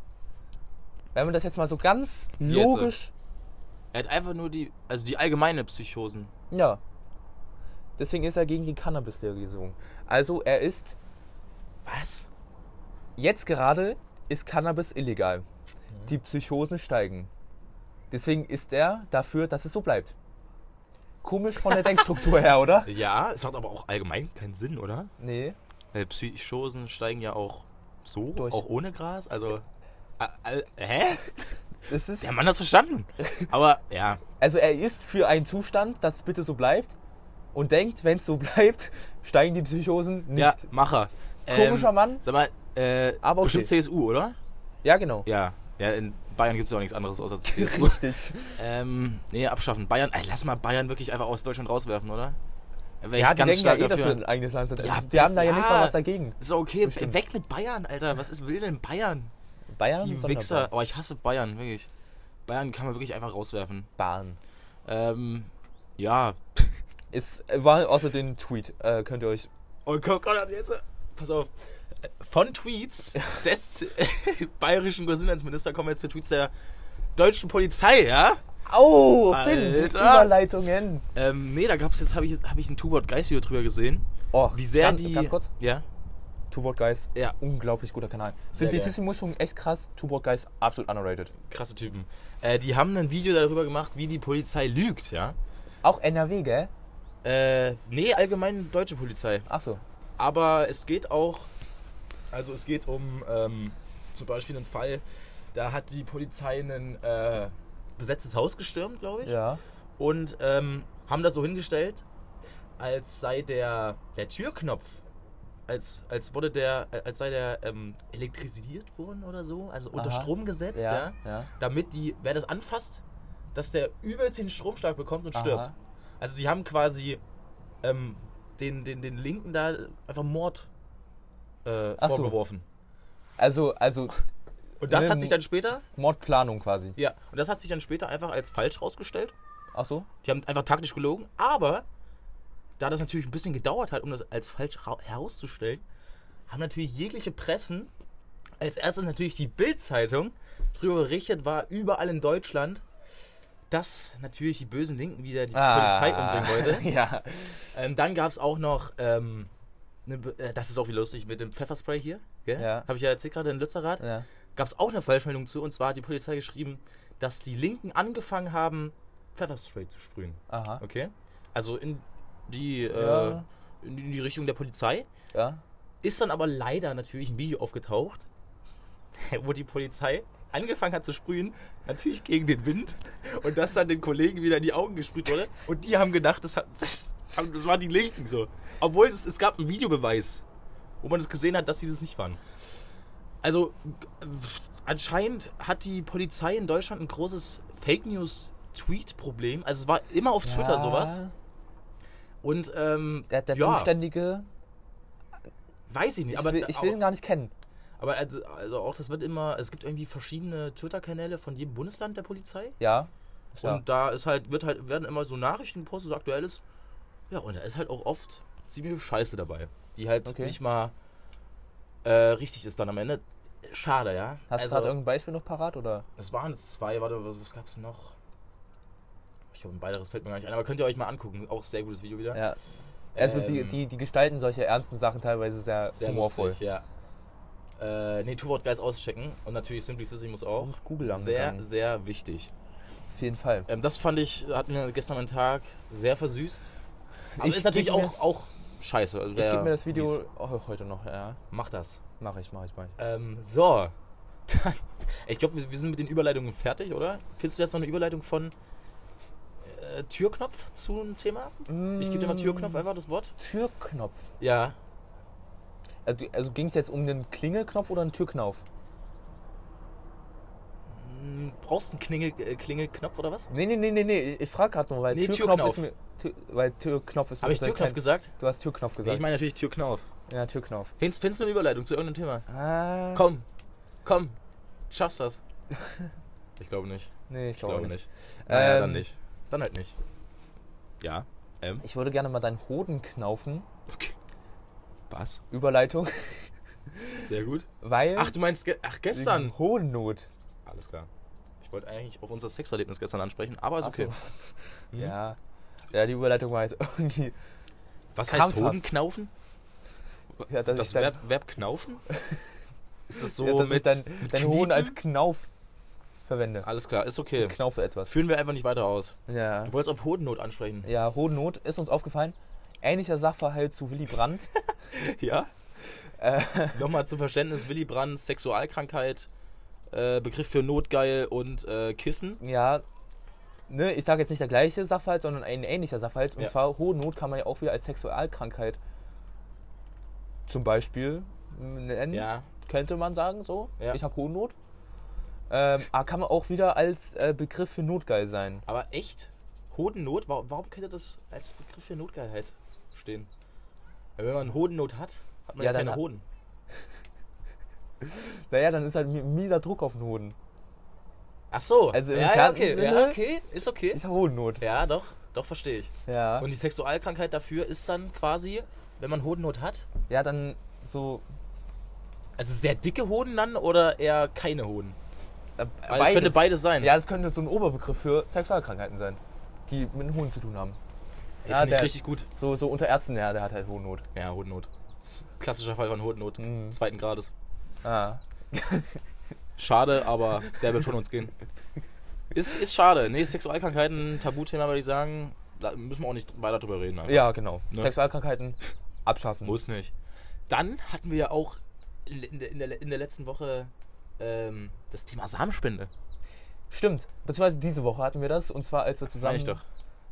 Wenn man das jetzt mal so ganz Jetzt. logisch. Er hat einfach nur die, also die allgemeine Psychosen. Ja. Deswegen ist er gegen die Cannabis-Legalisierung. Also er ist, Was? jetzt gerade ist Cannabis illegal. Die Psychosen steigen. Deswegen ist er dafür, dass es so bleibt. Komisch von der Denkstruktur her, oder? Ja, es macht aber auch allgemein keinen Sinn, oder? Nee. Weil Psychosen steigen ja auch so, Durch. auch ohne Gras. Also, äh, äh, hä? Der Mann hat's verstanden. Aber ja, also er ist für einen Zustand, dass es bitte so bleibt. Und denkt, wenn es so bleibt, steigen die Psychosen nicht. ja, Macher. Komischer Ähm, Mann. Sag mal, äh, Aber okay. bestimmt CSU, oder? Ja, genau. Ja. Ja, in Bayern gibt es ja auch nichts anderes außer CSU. Richtig. ähm, nee, abschaffen. Bayern, ey, lass mal Bayern wirklich einfach aus Deutschland rauswerfen, oder? Wär ich Ja, die denken ja stark eh, dass dafür. wir ein eigenes Land sind. Ja, die haben da ja ja. mal was dagegen. Ist okay, Bestimmt. weg mit Bayern, Alter. Was ist, will denn Bayern? Bayern Die. Wichser. Oh, ich hasse Bayern, wirklich. Bayern kann man wirklich einfach rauswerfen. Bahn. Ähm, ja. Es war außer den Tweet. Äh, könnt ihr euch. Oh Gott, Gott, jetzt. äh, Pass auf. Von Tweets des bayerischen Gesundheitsministers kommen jetzt zu Tweets der deutschen Polizei, ja? Au. Finn, die Überleitungen. Ähm, nee, da gab's jetzt, habe ich, hab ich ein Two-Word Geist Video drüber gesehen. Oh, Wie sehr ganz, die. Ganz kurz. Ja? Word Guys. Ja. Unglaublich guter Kanal. Sehr geil. Simplicissimus schon echt krass. Word Guys absolut underrated. Krasse Typen. Äh, die haben ein Video darüber gemacht, wie die Polizei lügt, ja? Auch NRW, gell? Äh, nee, allgemein deutsche Polizei. Achso. Aber es geht auch, also es geht um ähm, zum Beispiel einen Fall, da hat die Polizei ein äh, besetztes Haus gestürmt, glaube ich. Ja. Und ähm, haben das so hingestellt, als sei der, der Türknopf, als, als wurde der, als sei der ähm, elektrisiert worden oder so, also unter Aha. Strom gesetzt, ja. Ja. ja. damit die, wer das anfasst, dass der übelst den Stromschlag bekommt und Aha. stirbt. Also die haben quasi ähm, den, den, den Linken da einfach Mord äh, Ach so. vorgeworfen. Also, also Und das Ne, hat sich dann später, Mordplanung quasi. ja, und das hat sich dann später einfach als falsch rausgestellt. Achso. Die haben einfach taktisch gelogen, aber da das natürlich ein bisschen gedauert hat, um das als falsch ra- herauszustellen, haben natürlich jegliche Pressen, als erstes natürlich die Bild-Zeitung, darüber berichtet war, überall in Deutschland, dass natürlich die bösen Linken wieder die Polizei umbringen wollte. Ah. ja. Ähm, dann gab es auch noch, ähm, ne, äh, das ist auch wieder lustig, mit dem Pfefferspray hier, gell? Ja. Habe ich ja erzählt gerade in Lützerath. ja. Gab es auch eine Falschmeldung zu, und zwar hat die Polizei geschrieben, dass die Linken angefangen haben, Pfefferspray zu sprühen. Aha. Okay. Also in die, Ja. äh, in die Richtung der Polizei. Ja. Ist dann aber leider natürlich ein Video aufgetaucht, wo die Polizei angefangen hat zu sprühen, natürlich gegen den Wind, und das dann den Kollegen wieder in die Augen gesprüht wurde. Und die haben gedacht, das, hat, das, das waren die Linken so. Obwohl es, es gab einen Videobeweis, wo man es gesehen hat, dass sie das nicht waren. Also anscheinend hat die Polizei in Deutschland ein großes Fake News Tweet-Problem. Also es war immer auf Twitter Ja. sowas. Und ähm, Der, der ja, Zuständige. weiß ich nicht. Ich, aber will, ich will ihn gar nicht kennen. Aber also, also auch, das wird immer, es gibt irgendwie verschiedene Twitter-Kanäle von jedem Bundesland der Polizei. Ja. klar. Und da ist halt, wird halt, werden immer so Nachrichten gepostet, so aktuelles. Ja, und da ist halt auch oft ziemlich Scheiße dabei. Die halt Okay. nicht mal äh, richtig ist dann am Ende. Schade, ja. Hast du gerade irgendein Beispiel noch parat oder? Es waren zwei, warte, was, was gab's noch? Ich glaube, ein weiteres fällt mir gar nicht ein, aber könnt ihr euch mal angucken. Auch sehr gutes Video wieder. Ja. Also die, Ähm, die, die gestalten solche ernsten Sachen teilweise sehr, Sehr humorvoll. lustig, ja. Äh, nee, Two-Word Guys auschecken und natürlich Simplicissimus auch. Muss Google Sehr, sehr wichtig. Auf jeden Fall. Ähm, das fand ich, hat mir gestern meinen Tag sehr versüßt. Aber Ich ist natürlich auch, auch scheiße. Also Ich gebe mir das Video oh, heute noch, ja. Macht das. Mach ich, mach ich, mach ich. Ähm, so. Ich glaube, wir, wir sind mit den Überleitungen fertig, oder? Findest du jetzt noch eine Überleitung von äh, Türknopf zu einem Thema? Ich gebe dir mal Türknopf einfach das Wort. Türknopf. Ja. Also, also ging es jetzt um den Klingelknopf oder einen Türknauf? Hm, Brauchst du einen Klingel, äh, Klingelknopf oder was? Nee, nee, nee, nee, nee. Ich frage gerade nur, weil Nee, Türknopf Türknauf. ist mir. Tür, weil Türknopf ist mir Habe ich Türknopf kein- gesagt? Du hast Türknopf Nee, gesagt. ich meine natürlich Türknauf. ja, Türknopf. Findest, findest du eine Überleitung zu irgendeinem Thema? Ah, Komm, komm, schaffst das. Ich glaube nicht. Nee, ich, Ich glaube glaube nicht. nicht. Naja, Ähm, dann nicht. Dann halt nicht. Ja. Ähm. Ich würde gerne mal deinen Hoden knaufen. Okay. Was? Überleitung. Sehr gut. Weil. Ach, du meinst ge ach, gestern? wegen Hodennot. Alles klar. Ich wollte eigentlich auf unser Sexerlebnis gestern ansprechen, aber ist Ach so. okay. Mhm. Ja. Ja, die Überleitung war jetzt irgendwie. Was heißt Krampfhaft. Hodenknaufen? Ja, dass Das ich dann, Verb, Verb knaufen? Ist das so ja, dass mit, ich dann mit deinen Hoden als Knauf verwende. Alles klar, ist okay. Knaufe etwas. Führen wir einfach nicht weiter aus. Ja. Du wolltest auf Hodennot ansprechen. Ja, Hodennot ist uns aufgefallen. Ähnlicher Sachverhalt zu Willy Brandt. Ja? äh, Nochmal zum Verständnis, Willy Brandt, Sexualkrankheit, äh, Begriff für Notgeil und äh, Kiffen. ja, ne, ich sage jetzt nicht der gleiche Sachverhalt, sondern ein ähnlicher Sachverhalt. Und Ja. zwar Hodennot kann man ja auch wieder als Sexualkrankheit zum Beispiel nennen. Ja. Könnte man sagen so. Ja. Ich habe Hodennot. Ähm, aber kann man auch wieder als äh, Begriff für Notgeil sein. Aber echt? Hodennot? Warum, warum könnte das als Begriff für Notgeilheit stehen? Weil wenn man Hodennot hat, hat man ja, Ja, keine Hoden. Naja, dann ist halt mi- mieser Druck auf den Hoden. Ach so. Also im ja, ja, okay. Sinne- Ja, okay. Ist okay. Ich habe Hodennot. Ja, doch. Doch, verstehe ich. Ja. Und die Sexualkrankheit dafür ist dann quasi, wenn man Hodennot hat, ja, dann so. also sehr dicke Hoden dann oder eher keine Hoden? Äh, Weil es könnte beides sein. Ja, das könnte so ein Oberbegriff für Sexualkrankheiten sein, die mit den Hoden zu tun haben. Ey, ja, Finde ich der- richtig gut. So, so unter Ärzten, ja, der hat halt Hodennot. Ja, Hodennot. Klassischer Fall von Hodennot. Mhm. Zweiten Grades. Ah. Schade, aber der wird von uns gehen. Ist, ist schade. Nee, Sexualkrankheiten, Tabuthema, würde ich sagen. Da müssen wir auch nicht weiter drüber reden. einfach. Ja, genau. Ne? Sexualkrankheiten abschaffen. Muss nicht. Dann hatten wir ja auch in der, in der, in der letzten Woche ähm, das Thema Samenspende. Stimmt. Beziehungsweise diese Woche hatten wir das und zwar als wir zusammen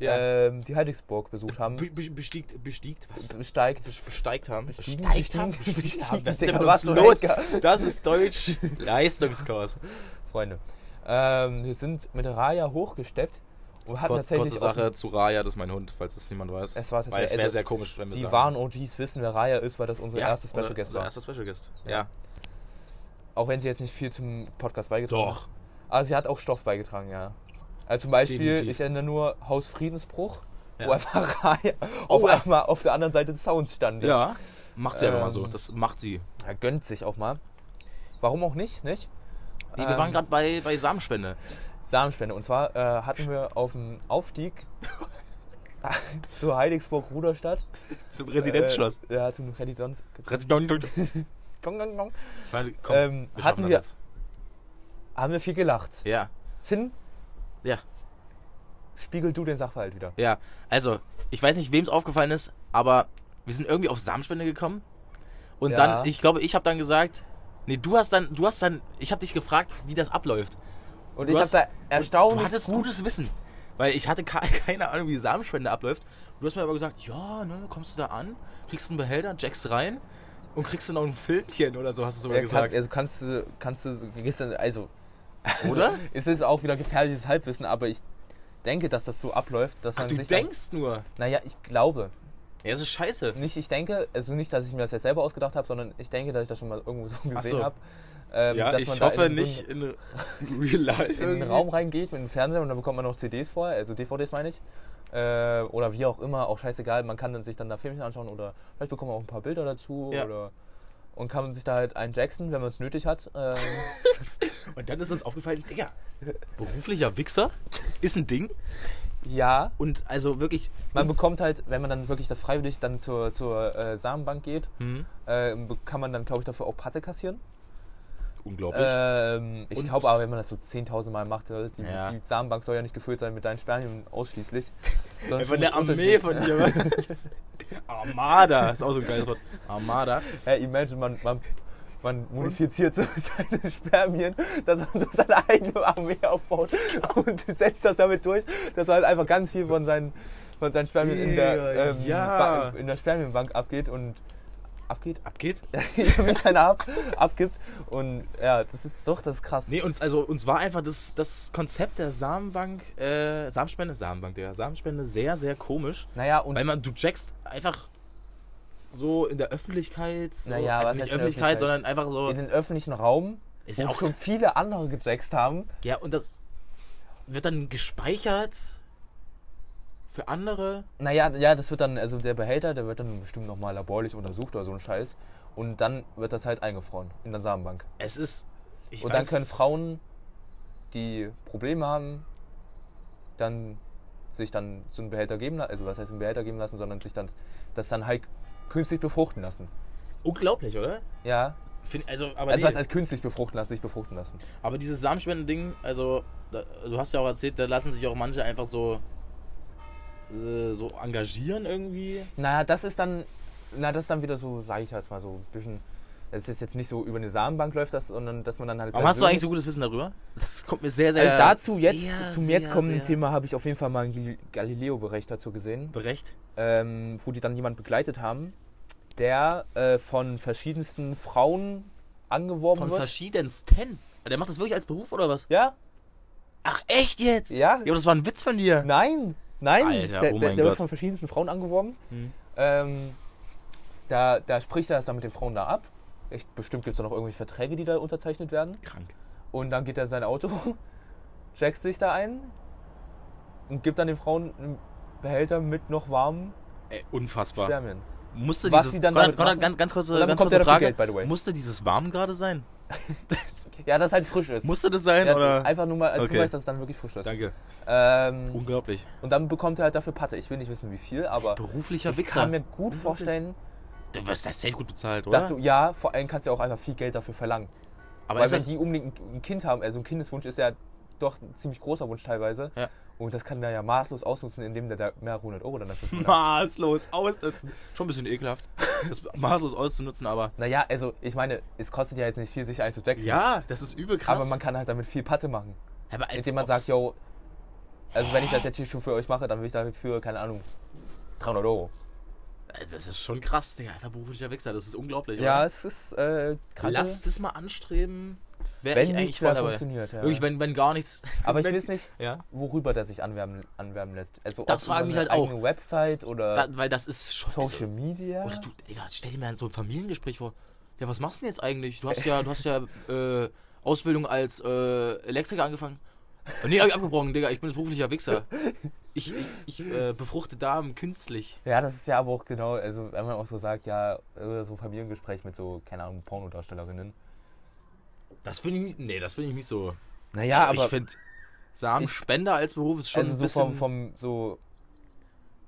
doch. ähm, die Heidigsburg besucht haben. Be be bestiegt, bestiegt, was? Besteigt. Besteigt haben. Bestiegen? Besteigt haben? Bestiegt haben. Was ist denn was los? Das ist Deutsch. Leistungskurs. Freunde. Ähm, wir sind mit Raya hochgesteppt und hatten Kurz, tatsächlich. kurze Sache zu Raya, das ist mein Hund, falls das niemand weiß. Es war Weil es tatsächlich. wäre Also, sehr komisch, wenn wir die sagen. wahren OGs wissen, wer Raya ist, weil das unsere erste Special unser- Guest unser war. Erster Special Guest. Ja. Ja. Auch wenn sie jetzt nicht viel zum Podcast beigetragen Doch. hat. Aber sie hat auch Stoff beigetragen, ja. Also zum Beispiel, Definitiv. ich erinnere nur Haus Friedensbruch, wo Ja. einfach Raya auf Oh, ja. einmal auf der anderen Seite des Sounds stand. Ja. Macht sie einfach mal so. Ähm, Das macht sie. Er gönnt sich auch mal. Warum auch nicht, nicht? Nee, wir Ähm, waren gerade bei, bei Samenspende. Samenspende. Und zwar äh, hatten wir auf dem Aufstieg zur Heiligsburg-Ruderstadt. Zum Äh, ja, zum Residenzschloss. Residenzschloss. Ähm, hatten wir- das jetzt. Haben wir viel gelacht. Ja. Finn, Ja. spiegel du den Sachverhalt wieder. Ja. Also, ich weiß nicht, wem es aufgefallen ist, aber wir sind irgendwie auf Samenspende gekommen. Und Ja. dann, ich glaube, ich habe dann gesagt, nee, du hast dann, du hast dann, ich habe dich gefragt, wie das abläuft. Und Du ich habe da erstaunlich Du hattest gut gutes Wissen. Weil ich hatte ke- keine Ahnung, wie Samenspende abläuft. Du hast mir aber gesagt, ja, ne, kommst du da an, kriegst einen Behälter, jackst rein und kriegst du noch ein Filmchen oder so, hast du sogar Ja, kann, gesagt. also kannst du, kannst du, gehst dann- also, Oder? es ist auch wieder gefährliches Halbwissen, aber ich denke, dass das so abläuft, dass Ach, man du sich denkst nur. Dann, naja, ich glaube, Ja, das ist scheiße. nicht, ich denke, also nicht, dass ich mir das jetzt selber ausgedacht habe, sondern ich denke, dass ich das schon mal irgendwo so gesehen so. habe. Ähm, ja, dass ich hoffe in so nicht in real life. in einen irgendwie. Raum reingeht mit einem Fernseher und dann bekommt man noch CDs vorher, also DVDs meine ich. Äh, oder wie auch immer, auch scheißegal, man kann dann sich dann da Filmchen anschauen oder vielleicht bekommt man auch ein paar Bilder dazu Ja. oder und kann man sich da halt einen Jackson, wenn man es nötig hat. Ähm, Und dann ist uns aufgefallen, Digga, beruflicher Wichser ist ein Ding. ja, Und also wirklich. man bekommt halt, wenn man dann wirklich das freiwillig dann zur, zur äh, Samenbank geht, Hm, äh, kann man dann, glaube ich, dafür auch Patte kassieren. Unglaublich. Ähm, ich glaube aber, wenn man das so 10.000 Mal macht, die, Ja. die Samenbank soll ja nicht gefüllt sein mit deinen Spermien ausschließlich. sondern von der Armee von dir. Armada, ist auch so ein geiles Wort. Armada. Hey, imagine, man, man, man modifiziert so seine Spermien, dass man so seine eigene Armee aufbaut und setzt das damit durch, dass halt einfach ganz viel von seinen, von seinen Spermien in der, ähm, ja. In der Spermienbank abgeht und abgeht, Abgeht? wie seine ab, abgibt und ja, das ist doch, das ist krass. Nee, uns, also, uns war einfach das, das Konzept der Samenbank, äh, Samenspende, Samenbank, der Samenspende sehr, sehr komisch. Naja, und Weil man, du checkst einfach so in der Öffentlichkeit, so, Naja, also was nicht heißt in der Öffentlichkeit, Öffentlichkeit? sondern einfach so, in den öffentlichen Raum, ist wo ja auch, schon viele andere gejackst haben. ja, und das wird dann gespeichert für andere. Naja, ja, das wird dann, also der Behälter, der wird dann bestimmt nochmal laborlich untersucht oder so ein Scheiß. Und dann wird das halt eingefroren in der Samenbank. Es ist, ich und dann weiß- können Frauen, die Probleme haben, dann sich dann so einen Behälter geben lassen, also was heißt einen Behälter geben lassen, sondern sich dann das dann halt künstlich befruchten lassen. Unglaublich, oder? Ja, Find, also, aber, also nee, was heißt künstlich befruchten lassen, sich befruchten lassen. aber dieses Samenspenden-Ding, also, da, du hast ja auch erzählt, da lassen sich auch manche einfach so, äh, so engagieren irgendwie. Naja, das ist dann, na, das ist dann wieder so, sage ich jetzt mal so ein bisschen, es ist jetzt nicht so über eine Samenbank läuft das, sondern dass man dann halt. Warum hast du eigentlich so gutes Wissen darüber? Das kommt mir sehr, sehr Also dazu jetzt, sehr, zum sehr, jetzt kommenden Thema habe ich auf jeden Fall mal einen Gal- Galileo-Bericht dazu gesehen, Berecht. ähm, wo die dann jemand begleitet haben, der äh, von verschiedensten Frauen angeworben Von wird. verschiedensten. Der macht das wirklich als Beruf oder was? Ja? Ach, echt jetzt? Ja? Ja, aber das war ein Witz von dir. Nein, nein. Alter, der oh der, wird von verschiedensten Frauen angeworben. Hm. Ähm, da, da spricht er das dann mit den Frauen da ab. Ich, bestimmt gibt es noch irgendwelche Verträge, die da unterzeichnet werden. Krank. Und dann geht er in sein Auto, checkt sich da ein und gibt dann den Frauen einen Behälter mit noch warmen Ey, unfassbar. Spermien. Musste Was dieses. die dann Konrad, Konrad, ganz, ganz kurze, ganz kurze Frage. Geld. Musste dieses warm gerade sein? Ja, dass halt frisch ist. Musste das sein? ja, oder? Einfach nur mal als Okay. Hinweis, dass es dann wirklich frisch ist. Danke. Ähm, Unglaublich. und dann bekommt er halt dafür Patte. Ich will nicht wissen, wie viel, aber Beruflicher ich Wichser. kann mir gut vorstellen, Du wirst das safe gut bezahlt, oder? dass du, ja, vor allem kannst du auch einfach viel Geld dafür verlangen. aber Weil wenn die unbedingt ein Kind haben, also ein Kindeswunsch ist ja doch ein ziemlich großer Wunsch teilweise. Ja. Und das kann der ja maßlos ausnutzen, indem der da mehrere hundert Euro dann dafür verlangt. maßlos ausnutzen. Schon ein bisschen ekelhaft, das maßlos auszunutzen, aber. Naja, also ich meine, es kostet ja jetzt nicht viel, sich einzudecken. Ja, das ist übel krass. Aber man kann halt damit viel Patte machen. aber Indem man sagt, yo, also wenn ich das jetzt hier schon für euch mache, dann will ich dafür, keine Ahnung, 300 Euro. Also Das ist schon krass, Digga. Einfach beruflicher Wichser. Das ist unglaublich. Ja, oder? es ist äh, kranke, Lass das mal anstreben. Wäre wenn ich eigentlich nichts voll dabei. funktioniert. Ja. Wirklich, wenn, wenn gar nichts. Aber ich wenn, weiß nicht, Ja. worüber der sich anwerben, anwerben lässt. Also Das frage über mich halt auch. Website oder Da, weil das ist schon. Social Media. Also, oder du, Digga, stell dir mal so ein Familiengespräch vor. Ja, was machst du denn jetzt eigentlich? Du hast ja, du hast ja äh, Ausbildung als äh, Elektriker angefangen. Oh, nee, hab ich abgebrochen, Digga. Ich bin ein beruflicher Wichser. Ich, ich, ich äh, befruchte Damen künstlich. Ja, das ist ja aber auch genau, also wenn man auch so sagt, ja, äh, so Familiengespräch mit so, keine Ahnung, Pornodarstellerinnen. Das finde ich nicht. Nee, das finde ich nicht so. Naja, aber ich finde Samenspender als Beruf ist schon also ein so bisschen. vom, vom so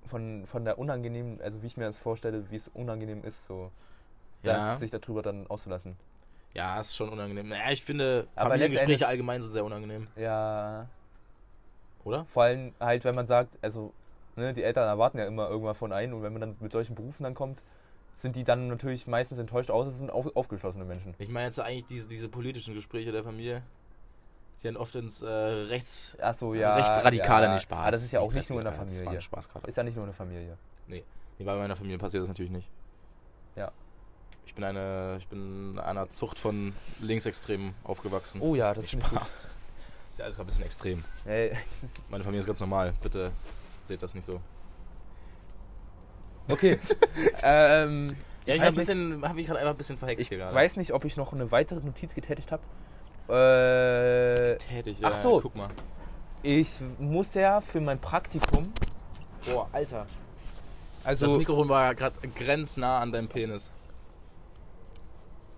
von, von der unangenehmen, also wie ich mir das vorstelle, wie es unangenehm ist, so da, Ja. sich darüber dann auszulassen. Ja, ist schon unangenehm. Naja, ich finde, Aber Familiengespräche allgemein sind sehr unangenehm, Ja, oder? vor allem halt, wenn man sagt, also ne, die Eltern erwarten ja immer irgendwas von einem und wenn man dann mit solchen Berufen dann kommt, sind die dann natürlich meistens enttäuscht aus, es sind auf, aufgeschlossene Menschen. Ich meine jetzt eigentlich diese, diese politischen Gespräche der Familie, die dann oft ins äh, Rechts, Achso, ja. Rechtsradikale ja, nicht Spaß. Aber das ist ja auch nicht nur in der Das Familie. ein Spaß gerade. Ist ja nicht nur eine Familie. Nee, bei meiner Familie passiert das natürlich nicht. Ja. Ich bin eine, ich bin einer Zucht von Linksextremen aufgewachsen. Oh ja, das finde ich gut. Spaß. Ist ja alles gerade ein bisschen extrem. Ey, Meine Familie ist ganz normal. Bitte seht das nicht so. Okay. ähm, Ja, ich weiß habe ein bisschen, habe ich gerade einfach ein bisschen verhext ich hier gerade. weiß nicht, ob ich noch eine weitere Notiz getätigt habe. Äh, Tätig, Ach so. Guck mal. ich muss ja für mein Praktikum. Boah, Alter. Also, das Mikrofon war gerade grenznah an deinem Penis.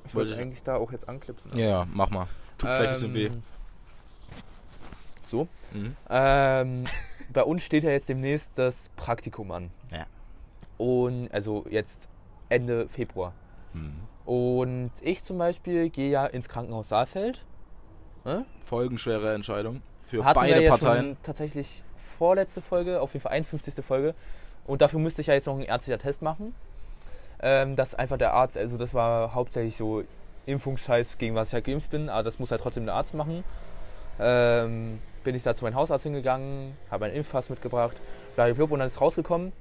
ich wollte eigentlich da auch jetzt anklipsen. Ja, ja, mach mal. Tut vielleicht ein bisschen weh. Ähm, So. Mhm. Ähm, bei uns steht ja jetzt demnächst das Praktikum an. Ja. Und also jetzt Ende Februar. Mhm. Und ich zum Beispiel gehe ja ins Krankenhaus Saalfeld. Ne? Folgenschwere Entscheidung für Hatten beide wir ja Parteien. schon tatsächlich vorletzte Folge, auf jeden Fall 51. Folge. Und dafür müsste ich ja jetzt noch einen ärztlicher Test machen. Ähm, dass einfach der Arzt, also das war hauptsächlich so Impfungsscheiß, gegen was ich halt geimpft bin, aber das muss halt trotzdem der Arzt machen. Ähm, bin ich da zu meinem Hausarzt hingegangen, habe einen Impfpass mitgebracht, blablabla, und dann ist rausgekommen,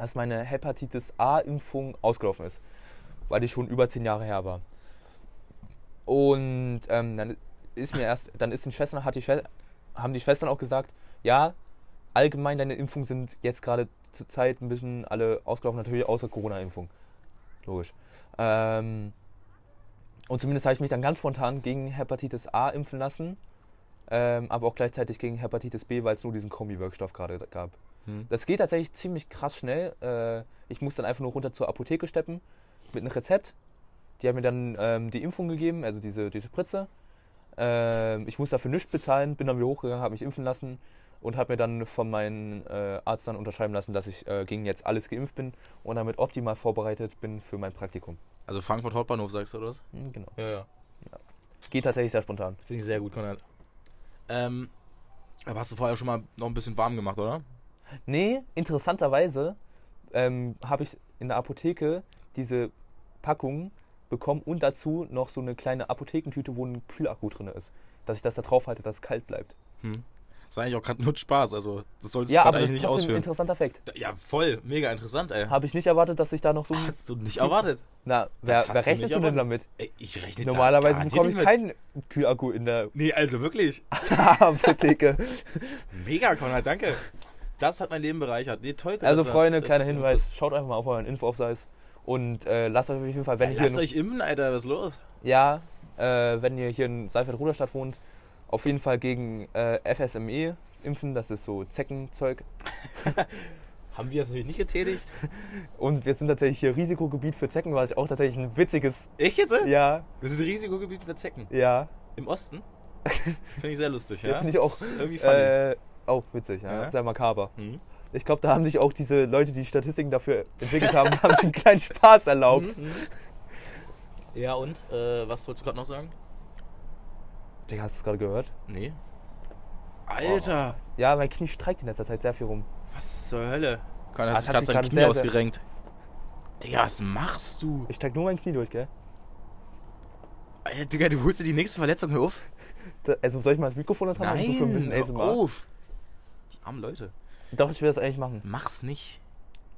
dass meine Hepatitis A-Impfung ausgelaufen ist, weil die schon über zehn Jahre her war. Und ähm, dann ist mir erst, dann ist den Schwestern, die Schwester, haben die Schwestern auch gesagt, ja, allgemein deine Impfungen sind jetzt gerade zur Zeit ein bisschen alle ausgelaufen, natürlich außer Corona-Impfung. Logisch. Ähm, und zumindest habe ich mich dann ganz spontan gegen Hepatitis A impfen lassen, ähm, aber auch gleichzeitig gegen Hepatitis B, weil es nur diesen Kombi-Wirkstoff gerade gab. Hm. Das geht tatsächlich ziemlich krass schnell. Äh, ich muss dann einfach nur runter zur Apotheke steppen mit einem Rezept. Die haben mir dann ähm, die Impfung gegeben, also diese, diese Spritze. Ähm, ich muss dafür nichts bezahlen, bin dann wieder hochgegangen, habe mich impfen lassen und habe mir dann von meinem äh, Arzt dann unterschreiben lassen, dass ich äh, gegen jetzt alles geimpft bin und damit optimal vorbereitet bin für mein Praktikum. Also Frankfurt Hauptbahnhof, sagst du, oder was? Hm, genau. Ja, ja. Geht tatsächlich sehr spontan. Finde ich sehr gut, Konrad. Ähm, aber hast du vorher schon mal noch ein bisschen warm gemacht, oder? Nee, interessanterweise ähm, habe ich in der Apotheke diese Packung bekommen und dazu noch so eine kleine Apothekentüte, wo ein Kühlakku drin ist. Dass ich das da drauf halte, dass es kalt bleibt. Hm. Das war eigentlich auch gerade nur Spaß, also das solltest Ja, du aber eigentlich ist nicht trotzdem ein ausführen. interessanter Fakt. Ja, voll, mega interessant, ey. Habe ich nicht erwartet, dass ich da noch so. Hast du nicht erwartet? Na, wer, wer nicht du denn damit? Ey, ich rechne Normalerweise bekomme ich keinen Kühlakku in der. Nee, also wirklich. Apotheke. Mega, Konrad, danke. Das hat mein Leben bereichert. Nee, toll. Also Freunde, kleiner Hinweis, schaut einfach mal auf euren Info-Aufseis und äh, lasst euch auf jeden Fall, wenn Ey, ihr lasst euch impfen, Alter, was ist los? Ja, äh, wenn ihr hier in Seifert-Ruderstadt wohnt, auf jeden Fall gegen äh, FSME impfen, das ist so Zeckenzeug. Haben wir das natürlich nicht getätigt? Und wir sind tatsächlich hier Risikogebiet für Zecken, was ich auch tatsächlich ein witziges. Echt jetzt? Ja, Wir sind Risikogebiet für Zecken. ja. Im Osten? Finde ich sehr lustig, Ja, ja? finde ich auch, Das ist irgendwie funny. Äh, auch witzig, ja. Ja. Sehr makaber. Mhm. Ich glaube, da haben sich auch diese Leute, die Statistiken dafür entwickelt haben, haben sich einen kleinen Spaß erlaubt. Mhm. Ja, und? Äh, was wolltest du gerade noch sagen? Digga, hast du es gerade gehört? Nee. Alter! Ja, mein Knie streikt in letzter Zeit sehr viel rum. Was zur Hölle? Kann hat es sich hat gerade sein Knie sehr, sehr- ausgerenkt. Digga, was machst du? Ich steig nur mein Knie durch, gell? Alter, Digga, du holst dir die nächste Verletzung auf? Da, also soll ich mal das Mikrofon da dran machen, so für ein bisschen hör ASMR? auf. Die armen Leute. Doch, ich will das eigentlich machen. Mach's nicht.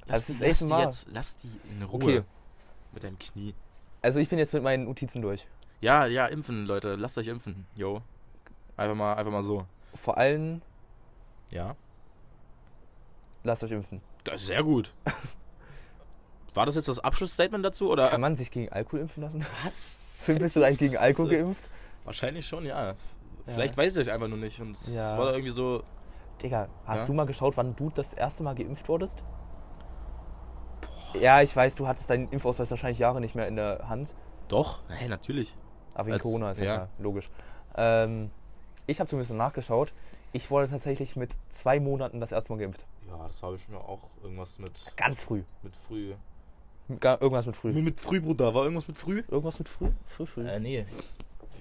Das die, ist lass die ASMR. jetzt, lass die in Ruhe. Okay. Mit deinem Knie. Also ich bin jetzt mit meinen Notizen durch. Ja, ja, impfen, Leute. Lasst euch impfen. Jo. Einfach mal, einfach mal so. Vor allem, Ja. lasst euch impfen. Das ist sehr gut. War das jetzt das Abschlussstatement dazu oder? Kann man sich gegen Alkohol impfen lassen? Was? Finn, bist du eigentlich gegen Alkohol geimpft? Wahrscheinlich schon, ja. Vielleicht weiß ich einfach nur nicht. Und es Ja. war da irgendwie so. Digga, hast Ja? du mal geschaut, wann du das erste Mal geimpft wurdest? Ja, ich weiß, du hattest deinen Impfausweis wahrscheinlich Jahre nicht mehr in der Hand. Doch? Hey, natürlich. Aber wegen Als- Corona ist ja, ja. logisch. Ähm, ich habe zumindest nachgeschaut. Ich wurde tatsächlich mit zwei Monaten das erste Mal geimpft. Ja, das habe ich mir auch irgendwas mit, Ganz früh. mit früh. Irgendwas mit früh. Mit früh, Bruder. War irgendwas mit früh? Irgendwas mit früh? Früh, früh. Äh, nee.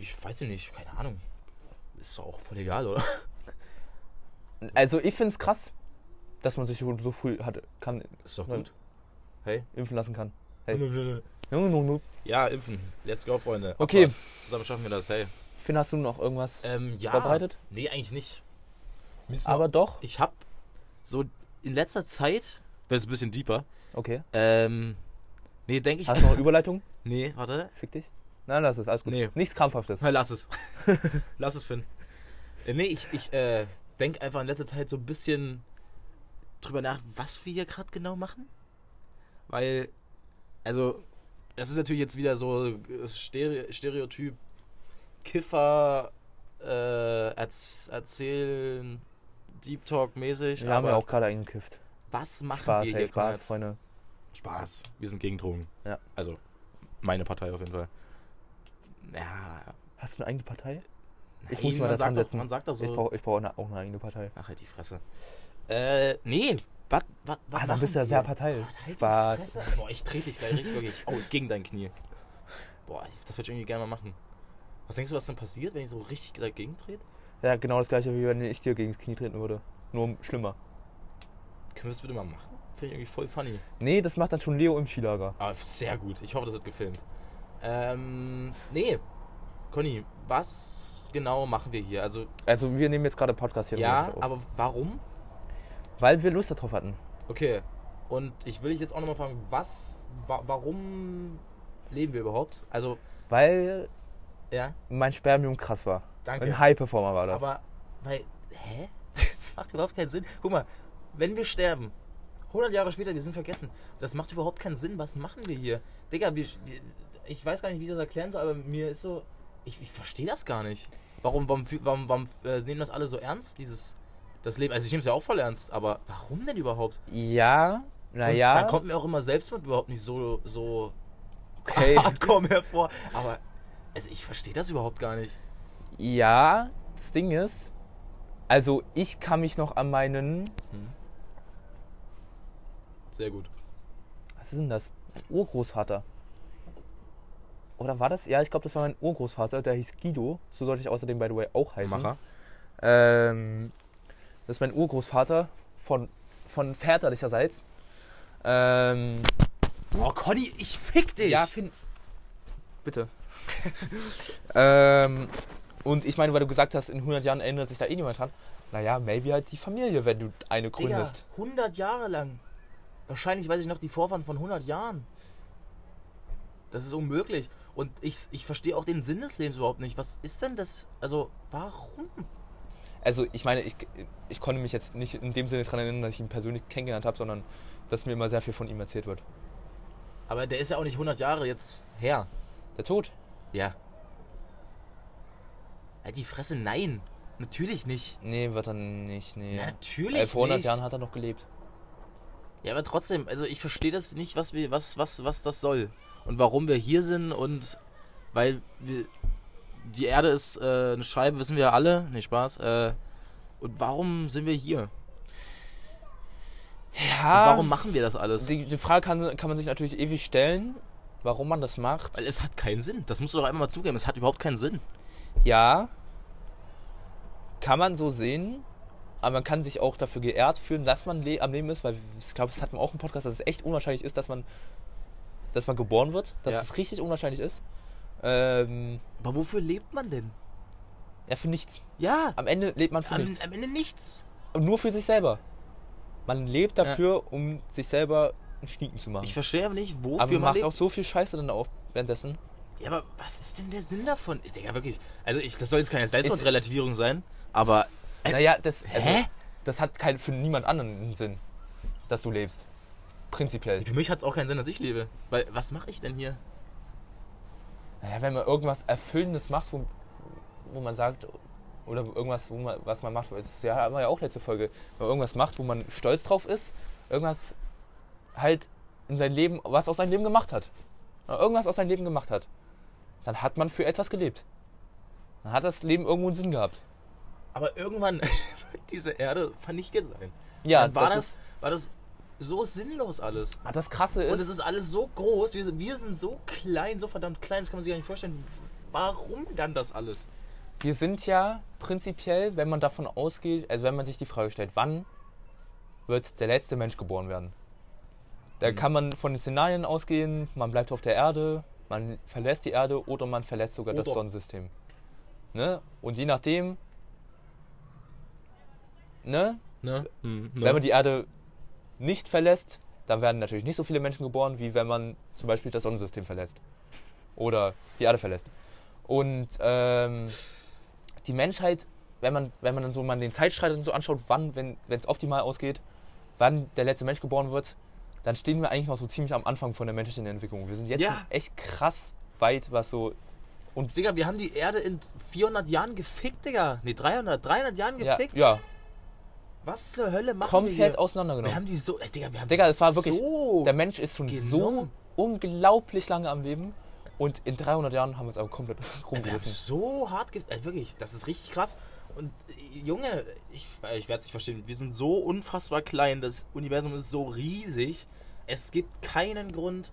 Ich weiß ja nicht. Keine Ahnung. Ist doch auch voll egal, oder? Also ich finde es krass, dass man sich schon so früh hat, kann, Ist doch Nein. gut. Hey. impfen lassen kann. Hey. Ja, impfen. Let's go, Freunde. Okay. Abfahrt. Zusammen schaffen wir das, hey. Finn, hast du noch irgendwas Ähm, ja. vorbereitet? Nee, eigentlich nicht. Aber doch. ich habe so in letzter Zeit, wird es ein bisschen deeper, Okay. ähm, nee, denke ich, Hast du noch eine Überleitung? nee, warte, Fick dich. Nein, lass es, alles gut. Nee. Nichts Krampfhaftes. Na, lass es. lass es, Finn. Äh, nee, ich, ich äh, denke einfach in letzter Zeit so ein bisschen drüber nach, was wir hier gerade genau machen. weil, also, das ist natürlich jetzt wieder so das Stere Stereotyp Kiffer äh, erz erzählen, Deep Talk mäßig. Wir haben ja aber auch gerade eingekifft. was machen Spaß, wir hey, hier? Spaß, Spaß, Freunde. Spaß. Wir sind gegen Drogen. Ja. Also, meine Partei auf jeden Fall. Ja, Hast du eine eigene Partei? Ich nein, muss mal man da sagt dran doch. Man sagt doch so. Ich brauche brauch eine, auch eine eigene Partei. Ach, halt die Fresse. Äh, nee. Was, was, was Ah, dann bist du ja sehr parteiisch. Gott, halt Spaß. Boah, ich trete dich gleich richtig wirklich oh, gegen dein Knie. Boah, das würde ich irgendwie gerne mal machen. Was denkst du, was dann passiert, wenn ich so richtig dagegen trete? Ja, genau das gleiche, wie wenn ich dir gegen das Knie treten würde. Nur schlimmer. Können wir das bitte mal machen? Finde ich irgendwie voll funny. Nee, das macht dann schon Leo im Skilager. Aber sehr gut. Ich hoffe, das wird gefilmt. Ähm, nee. Conny, was genau machen wir hier? Also, Also wir nehmen jetzt gerade Podcast hier ja, auf. aber warum? Weil wir Lust darauf hatten. Okay. Und ich will dich jetzt auch nochmal fragen, was, wa warum leben wir überhaupt? Also, Weil ja, mein Spermium krass war. danke. Ein High-Performer war das. Aber, weil, hä? Das macht überhaupt keinen Sinn. Guck mal, wenn wir sterben, 100 Jahre später, wir sind vergessen. Das macht überhaupt keinen Sinn. Was machen wir hier? Digga, wir, wir, ich weiß gar nicht, wie ich das erklären soll, aber mir ist so, ich, ich verstehe das gar nicht. Warum, warum, warum, warum äh, nehmen das alle so ernst, dieses, das Leben? Also ich nehme es ja auch voll ernst, aber warum denn überhaupt? ja, naja. Da kommt mir auch immer Selbstmord überhaupt nicht so, so okay. hardcore hervor. Aber, also ich verstehe das überhaupt gar nicht. ja, das Ding ist, also ich kann mich noch an meinen, Sehr gut. was ist denn das? Urgroßvater. Oder war das? Ja, ich glaube, das war mein Urgroßvater, der hieß Guido. So sollte ich außerdem, by the way, auch heißen. Macher. Ähm, das ist mein Urgroßvater von, von väterlicherseits. Ähm, Oh, Conny, ich fick dich! ja, Finn. Bitte. ähm, und ich meine, weil du gesagt hast, in 100 Jahren erinnert sich da eh niemand dran. Naja, maybe halt die Familie, wenn du eine Digga, gründest. 100 Jahre lang. Wahrscheinlich weiß ich noch die Vorfahren von 100 Jahren. Das ist unmöglich. Und ich, ich verstehe auch den Sinn des Lebens überhaupt nicht. Was ist denn das? Also, warum? Also, ich meine, ich, ich konnte mich jetzt nicht in dem Sinne daran erinnern, dass ich ihn persönlich kennengelernt habe, sondern dass mir immer sehr viel von ihm erzählt wird. Aber der ist ja auch nicht 100 Jahre jetzt her. Der Tod? Ja. Halt die Fresse, nein. Natürlich nicht. Nee, wird er nicht. Nee. Natürlich Äh, vor 100 nicht. Jahren hat er noch gelebt. Ja, aber trotzdem, also ich verstehe das nicht, was wir, was, was, was das soll. Und warum wir hier sind und weil wir. Die Erde ist äh, eine Scheibe, wissen wir ja alle. Nee, Spaß. Äh, und warum sind wir hier? Ja. Und warum machen wir das alles? Die, die Frage kann, kann man sich natürlich ewig stellen, warum man das macht. Weil es hat keinen Sinn. Das musst du doch einmal mal zugeben. Es hat überhaupt keinen Sinn. Ja, kann man so sehen, aber man kann sich auch dafür geehrt fühlen, dass man le am Leben ist, weil ich glaube, das hatten wir auch im Podcast, dass es echt unwahrscheinlich ist, dass man, dass man geboren wird, dass Ja. es richtig unwahrscheinlich ist. Ähm, Aber wofür lebt man denn? ja, für nichts. Ja, Am Ende lebt man für am, nichts. am Ende nichts. Und nur für sich selber. Man lebt dafür, um sich selber einen Schnieken zu machen. Ich verstehe aber nicht, wofür aber man man macht lebt. auch so viel Scheiße dann auch währenddessen. Ja, aber was ist denn der Sinn davon? Digga, wirklich. Also, ich, das soll jetzt keine Selbstmordrelativierung sein, aber. Äh, Naja, das, also, Hä? das hat kein, für niemand anderen einen Sinn, dass du lebst. Prinzipiell. Für mich hat es auch keinen Sinn, dass ich lebe. Weil, was mache ich denn hier? Naja, wenn man irgendwas Erfüllendes macht, wo, wo man sagt, oder irgendwas, wo man, was man macht, das ist ja, haben wir ja auch letzte Folge, wenn man irgendwas macht, wo man stolz drauf ist, irgendwas halt in sein Leben, was aus seinem Leben gemacht hat. Irgendwas aus seinem Leben gemacht hat. Dann hat man für etwas gelebt. Dann hat das Leben irgendwo einen Sinn gehabt. Aber irgendwann wird diese Erde vernichtet sein. Ja, Dann war das das, war das so sinnlos alles. Ah, Das Krasse Und ist, es ist alles so groß, wir sind, wir sind so klein, so verdammt klein, das kann man sich gar nicht vorstellen. Warum dann das alles? wir sind ja prinzipiell, wenn man davon ausgeht, also wenn man sich die Frage stellt, wann wird der letzte Mensch geboren werden? Da Mhm. kann man von den Szenarien ausgehen, man bleibt auf der Erde, man verlässt die Erde oder man verlässt sogar das Oder. Sonnensystem. Ne? Und je nachdem, ne? Ne? Hm, ne? wenn man die Erde nicht verlässt, dann werden natürlich nicht so viele Menschen geboren, wie wenn man zum Beispiel das Sonnensystem verlässt. Oder die Erde verlässt. Und ähm, die Menschheit, wenn man, wenn man dann so mal den Zeitstreit und so anschaut, wann, wenn es optimal ausgeht, wann der letzte Mensch geboren wird, dann stehen wir eigentlich noch so ziemlich am Anfang von der menschlichen Entwicklung. Wir sind jetzt Ja. echt krass weit, was so. Und Digga, wir haben die Erde in 400 Jahren gefickt, Digga. Nee, 300, 300 Jahren ja, gefickt. ja, Was zur Hölle machen wir komplett hier? Wir auseinandergenommen. haben die so, äh, Digga, wir haben Digga, das war wirklich. so Der Mensch ist schon so genommen. unglaublich lange am Leben. Und in 300 Jahren haben wir es aber komplett Wir haben rumgerissen. so hart, ge äh, wirklich, das ist richtig krass. Und äh, Junge, ich, äh, ich werde es nicht verstehen, wir sind so unfassbar klein, das Universum ist so riesig. Es gibt keinen Grund,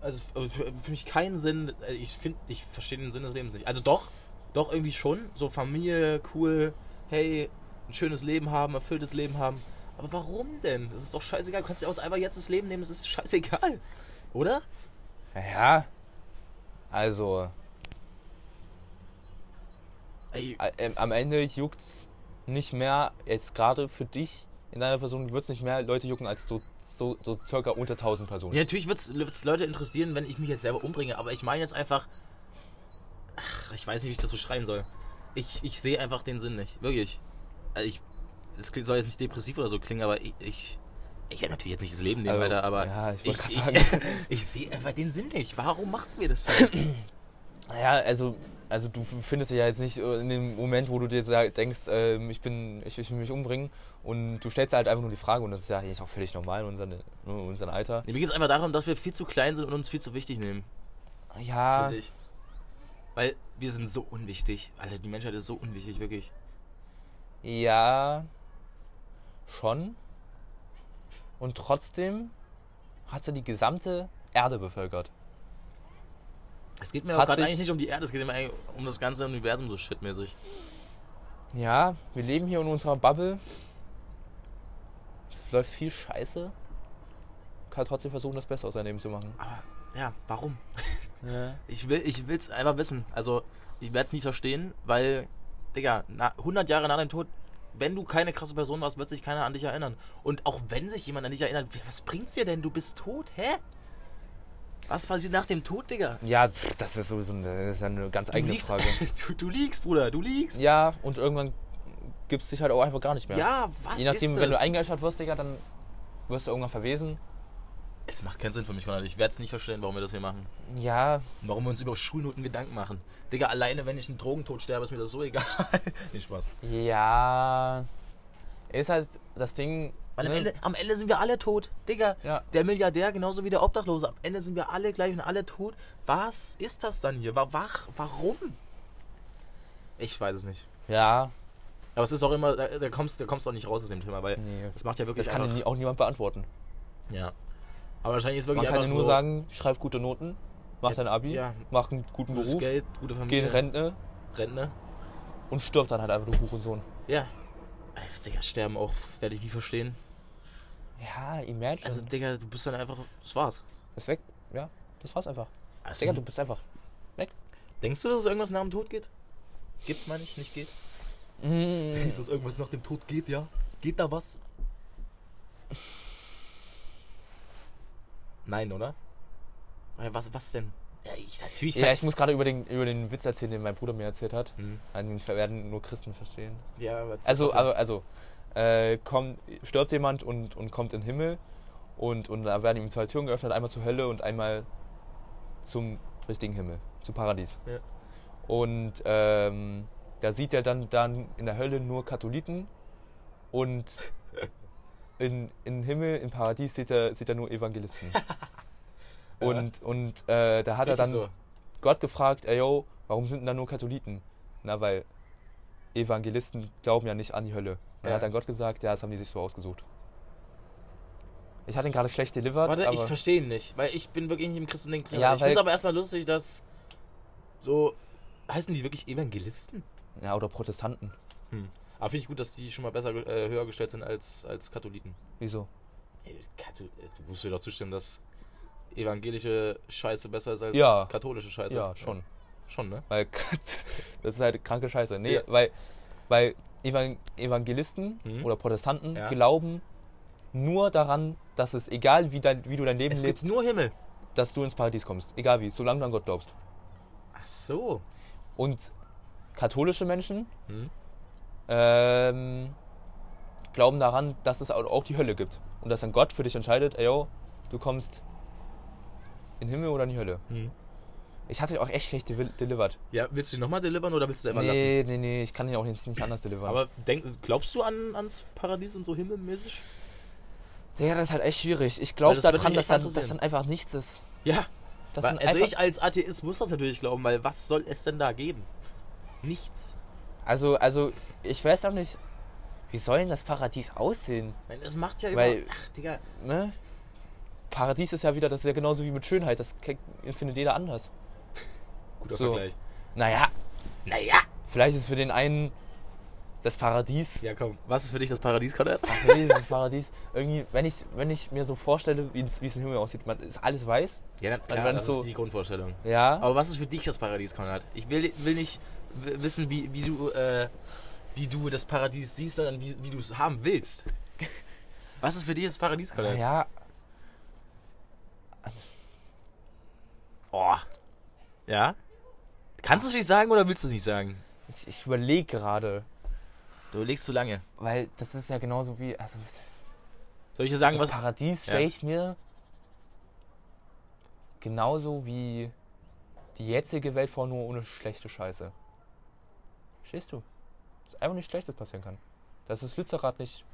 also also für, für mich keinen Sinn, äh, ich finde, ich verstehe den Sinn des Lebens nicht. Also doch, doch irgendwie schon, so Familie, cool, hey, ein schönes Leben haben, erfülltes Leben haben. Aber warum denn? Das ist doch scheißegal, du kannst ja auch einfach jetzt das Leben nehmen, das ist scheißegal. Oder? Ja, also Ey, ähm, am Ende juckt's nicht mehr, jetzt gerade für dich in deiner Person wird es nicht mehr Leute jucken als so, so, so circa unter 1000 Personen. Ja, natürlich wird es Leute interessieren, wenn ich mich jetzt selber umbringe, aber ich meine jetzt einfach. Ach, ich weiß nicht, wie ich das beschreiben soll. Ich, ich sehe einfach den Sinn nicht. Wirklich. Also ich. Das soll jetzt nicht depressiv oder so klingen, aber ich. Ich, ich werde natürlich jetzt nicht das Leben nehmen, Also, Alter, aber. ja, ich ich, ich, ich sehe einfach den Sinn nicht. Warum machen wir das denn? Ja, also, also du findest dich ja jetzt nicht äh, in dem Moment, wo du dir denkst, ähm, ich bin, ich, ich will mich umbringen und du stellst halt einfach nur die Frage und das ist ja eigentlich auch völlig normal in unserem, in unserem Alter. Nee, mir geht es einfach darum, dass wir viel zu klein sind und uns viel zu wichtig nehmen. Ja. Weil wir sind so unwichtig. Alter, die Menschheit ist so unwichtig, wirklich. Ja, schon. Und trotzdem hat sie die gesamte Erde bevölkert. Es geht mir auch gerade eigentlich nicht um die Erde, es geht mir eigentlich um das ganze Universum so shitmäßig. Ja, wir leben hier in unserer Bubble. Es läuft viel Scheiße. Kann trotzdem versuchen, das Beste aus seinem Leben zu machen. Aber ja, warum? Ja. Ich will ich will's einfach wissen. Also, ich werde es nie verstehen, weil, Digga, na, 100 Jahre nach deinem Tod, wenn du keine krasse Person warst, wird sich keiner an dich erinnern. Und auch wenn sich jemand an dich erinnert, was bringt's dir denn? Du bist tot, hä? Was passiert nach dem Tod, Digga? Ja, das ist sowieso eine, das ist eine ganz Du eigene liegst, Frage. du, du liegst, Bruder, du liegst. Ja, und irgendwann gibt es dich halt auch einfach gar nicht mehr. Ja, was Je nachdem, ist wenn du das? eingeschaltet wirst, Digga, dann wirst du irgendwann verwesen. Es macht keinen Sinn für mich, Konrad. Ich werde es nicht verstehen, warum wir das hier machen. Ja, warum wir uns über Schulnoten Gedanken machen. Digga, alleine wenn ich einen Drogentod sterbe, ist mir das so egal. nee, Spaß. ja. Ist halt das Ding. Weil am ne? Ende, am Ende sind wir alle tot. Digga, Ja. der Milliardär genauso wie der Obdachlose. Am Ende sind wir alle gleich und alle tot. Was ist das dann hier? Wa- Wach, warum? Ich weiß es nicht. Ja, Aber es ist auch immer, da, da kommst da kommst du auch nicht raus aus dem Thema, weil nee. das macht ja wirklich Das kann einfach, auch niemand beantworten. Ja. Aber wahrscheinlich ist Man wirklich kann ja nur so, sagen, schreib gute Noten, mach dein Abi, ja. mach einen guten gutes Beruf, Geld, gute geh Familie. in Rente Rentner. und stirb dann halt einfach, du Hurensohn. Ja. Ey, Digga, sterben auch, werde ich nie verstehen. Ja, imagine. Also, Digga, du bist dann einfach, das war's. ist weg. Ja, das war's einfach. Also, Digga, du bist einfach. denkst du, dass es irgendwas nach dem Tod geht? Gibt, meine ich, nicht geht? Mm. Denkst du, dass irgendwas nach dem Tod geht, ja? Geht da was? Nein, oder? Äh, Was, was denn? Ja, ich, natürlich Ja, ich muss gerade über den, über den Witz erzählen, den mein Bruder mir erzählt hat. Hm. Den werden nur Christen verstehen. Ja, aber Also, also, also äh, kommt, stirbt jemand und, und kommt in den Himmel und, und da werden ihm zwei Türen geöffnet, einmal zur Hölle und einmal zum richtigen Himmel, zum Paradies. Ja. Und ähm, da sieht er dann, dann in der Hölle nur Katholiken und in, in Himmel, im Paradies sieht er, sieht er nur Evangelisten. Und, und äh, da hat er Richtig dann so. Gott gefragt, ey yo, warum sind denn da nur Katholiken? Na, weil Evangelisten glauben ja nicht an die Hölle. Und Ja. er hat dann Gott gesagt, ja, das haben die sich so ausgesucht. Ich hatte ihn gerade schlecht delivered, Warte, ich verstehe ihn nicht, weil ich bin wirklich nicht im Christending drin. Ja, ich finde es aber erstmal lustig, dass so. Heißen die wirklich Evangelisten? ja, oder Protestanten. Aber finde ich gut, dass die schon mal besser äh, höher gestellt sind als, als Katholiken. Wieso? Ey, äh, Du musst mir doch zustimmen, dass evangelische Scheiße besser ist als Ja. katholische Scheiße. Ja, schon. Schon, ne? Weil das ist halt kranke Scheiße. Nee, Ja. weil, weil Evan Evangelisten Mhm. oder Protestanten Ja. glauben nur daran, dass es egal wie, dein, wie du dein Leben Es gibt lebst, nur Himmel. dass du ins Paradies kommst. Egal wie, solange du an Gott glaubst. Ach so. Und katholische Menschen Hm? Ähm, glauben daran, dass es au- auch die Hölle gibt. und dass dann Gott für dich entscheidet, ey, yo, du kommst in den Himmel oder in die Hölle. Hm. Ich hatte auch echt schlecht delivered. Ja, willst du ihn nochmal delivern oder willst du selber lassen? Nee, nee, nee, ich kann ihn auch jetzt nicht anders delivern. Aber denk, glaubst du an, ans Paradies und so himmelmäßig? ja, das ist halt echt schwierig. Ich glaube das daran, dass dann, dass dann einfach nichts ist. Ja. Also ich als Atheist muss das natürlich glauben, weil was soll es denn da geben? Nichts. Also, also, ich weiß auch nicht, wie soll denn das Paradies aussehen? Nein, Das macht ja Weil- immer... Ach, Digga. Ne? Paradies ist ja wieder, das ist ja genauso wie mit Schönheit, das findet jeder anders. Guter So. Vergleich. Naja, Naja. vielleicht ist für den einen das Paradies Ja, komm. Was ist für dich das Paradies, Konrad? Ach nee, dieses Paradies. Irgendwie, wenn ich, wenn ich mir so vorstelle, wie es im Himmel aussieht, man ist alles weiß. Ja, dann, klar, das so- ist die Grundvorstellung. Ja. Aber was ist für dich das Paradies, Konrad? Ich will, will nicht wissen, wie, wie, du, äh, wie du das Paradies siehst, sondern wie, wie du es haben willst. Was ist für dich das Paradies, Konrad? ja, Oh. Ja? Kannst du es nicht sagen oder willst du es nicht sagen? ich, ich überlege gerade, Du überlegst zu lange. weil das ist ja genauso wie, also Soll ich dir sagen, das was. Paradies Ja. stelle ich mir genauso wie die jetzige Welt vor, nur ohne schlechte Scheiße. Stehst du? Dass einfach nichts Schlechtes passieren kann. Dass das Lützerath nicht.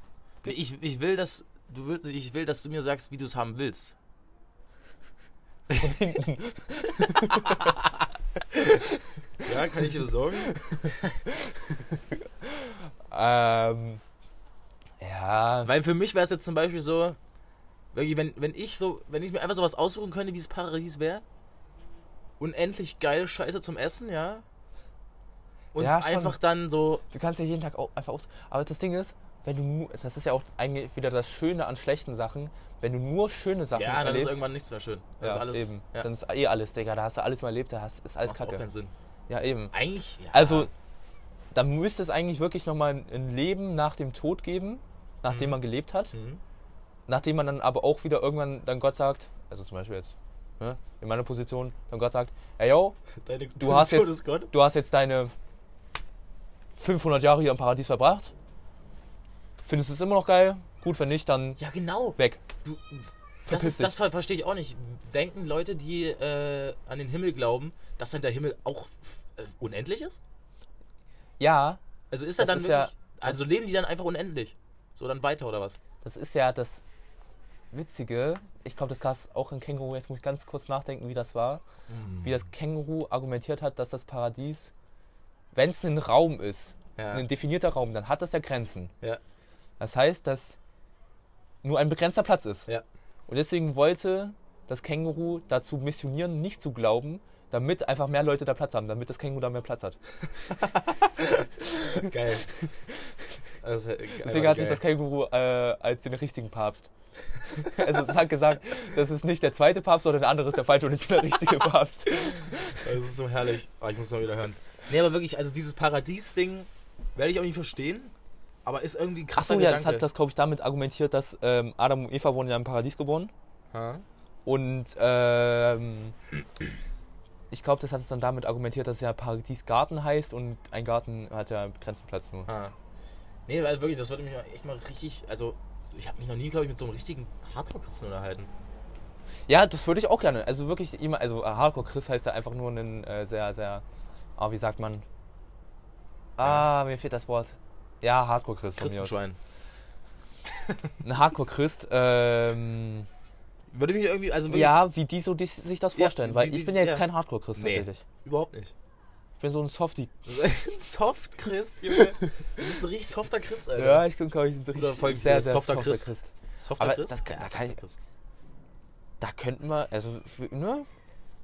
Ich, ich will, dass. Du willst, ich will, dass du mir sagst, wie du es haben willst. ja, kann ich dir besorgen? Ähm. Ja. Weil für mich wäre es jetzt zum Beispiel so, wenn, wenn ich so, wenn ich mir einfach sowas aussuchen könnte, wie das Paradies wäre, unendlich geile Scheiße zum Essen, ja. Und Ja, einfach dann so, Du kannst ja jeden Tag auch einfach aus. Aber das Ding ist, wenn du nur, das ist ja auch eigentlich wieder das Schöne an schlechten Sachen, wenn du nur schöne Sachen ja, dann ist erlebst. irgendwann nichts mehr schön. Das ja, ist alles, eben. Ja, Dann ist eh alles, Digga. Da hast du alles mal erlebt, da hast, ist alles macht auch kacke. keinen Sinn. Ja, eben. Eigentlich, ja. Also, dann müsste es eigentlich wirklich nochmal ein Leben nach dem Tod geben, nachdem Mhm. man gelebt hat. Mhm. Nachdem man dann aber auch wieder irgendwann dann Gott sagt, also zum Beispiel jetzt, ne, in meiner Position, dann Gott sagt, ey yo, Deine Du hast Position jetzt- ist Gott. du hast jetzt deine 500 Jahre hier im Paradies verbracht. Findest du es immer noch geil? Gut, wenn nicht, dann Ja, genau. weg. Du, das ist, das verstehe ich auch nicht. Denken Leute, die äh, an den Himmel glauben, dass dann der Himmel auch äh, unendlich ist? Ja, Also ist er dann ist wirklich. ja- also leben die dann einfach unendlich? So dann weiter oder was? das ist ja das Witzige. Ich glaube, das gab es auch in Känguru. Jetzt muss ich ganz kurz nachdenken, wie das war. Wie das Känguru argumentiert hat, dass das Paradies, wenn es ein Raum ist, Ja. ein definierter Raum, dann hat das ja Grenzen. Ja. Das heißt, dass nur ein begrenzter Platz ist. Ja. Und deswegen wollte das Känguru dazu missionieren, nicht zu glauben, damit einfach mehr Leute da Platz haben, damit das Känguru da mehr Platz hat. Geil. Also, Deswegen hat sich das Känguru äh, als den richtigen Papst. Also es hat gesagt, das ist nicht der zweite Papst, sondern der andere ist der falsche und ich bin der richtige Papst. Das ist so herrlich. Oh, ich muss noch wieder hören. Nee, aber wirklich, also dieses Paradies-Ding werde ich auch nicht verstehen. Aber ist irgendwie ein Ach krasser so, ja, das hat das, glaube ich, damit argumentiert, dass ähm, Adam und Eva wurden ja im Paradies geboren. Ha? Und ähm, ich glaube, das hat es dann damit argumentiert, dass es ja Paradiesgarten heißt und ein Garten hat ja begrenzten Platz nur. Ha. Nee, weil wirklich, das würde mich echt mal richtig. Also, ich habe mich noch nie, glaube ich, mit so einem richtigen Hardcore-Christen unterhalten. Ja, das würde ich auch gerne. Also wirklich immer, also äh, Hardcore Chris heißt ja einfach nur ein äh, sehr, sehr, ah, wie sagt man? Ah, mir fehlt das Wort. Ja, Hardcore Christ. von mir aus. Christenschwein. Ein Hardcore Christ. Ähm, Würde mich irgendwie, also wirklich, ja, wie die so die, sich das Ja, vorstellen. weil wie ich die- bin ja jetzt ja. kein Hardcore Christ Nee. tatsächlich. überhaupt nicht. Ich bin so ein Softie. ein Soft-Christ, Junge. Du bist ein richtig softer Christ, Alter. Ja, ich bin, glaube ich, ein richtig sehr, dir sehr softer softer Christ? Christ. Softer Aber Christ? das kann- Ja, da kann softer ich- Christ. Da könnten wir, also, ne?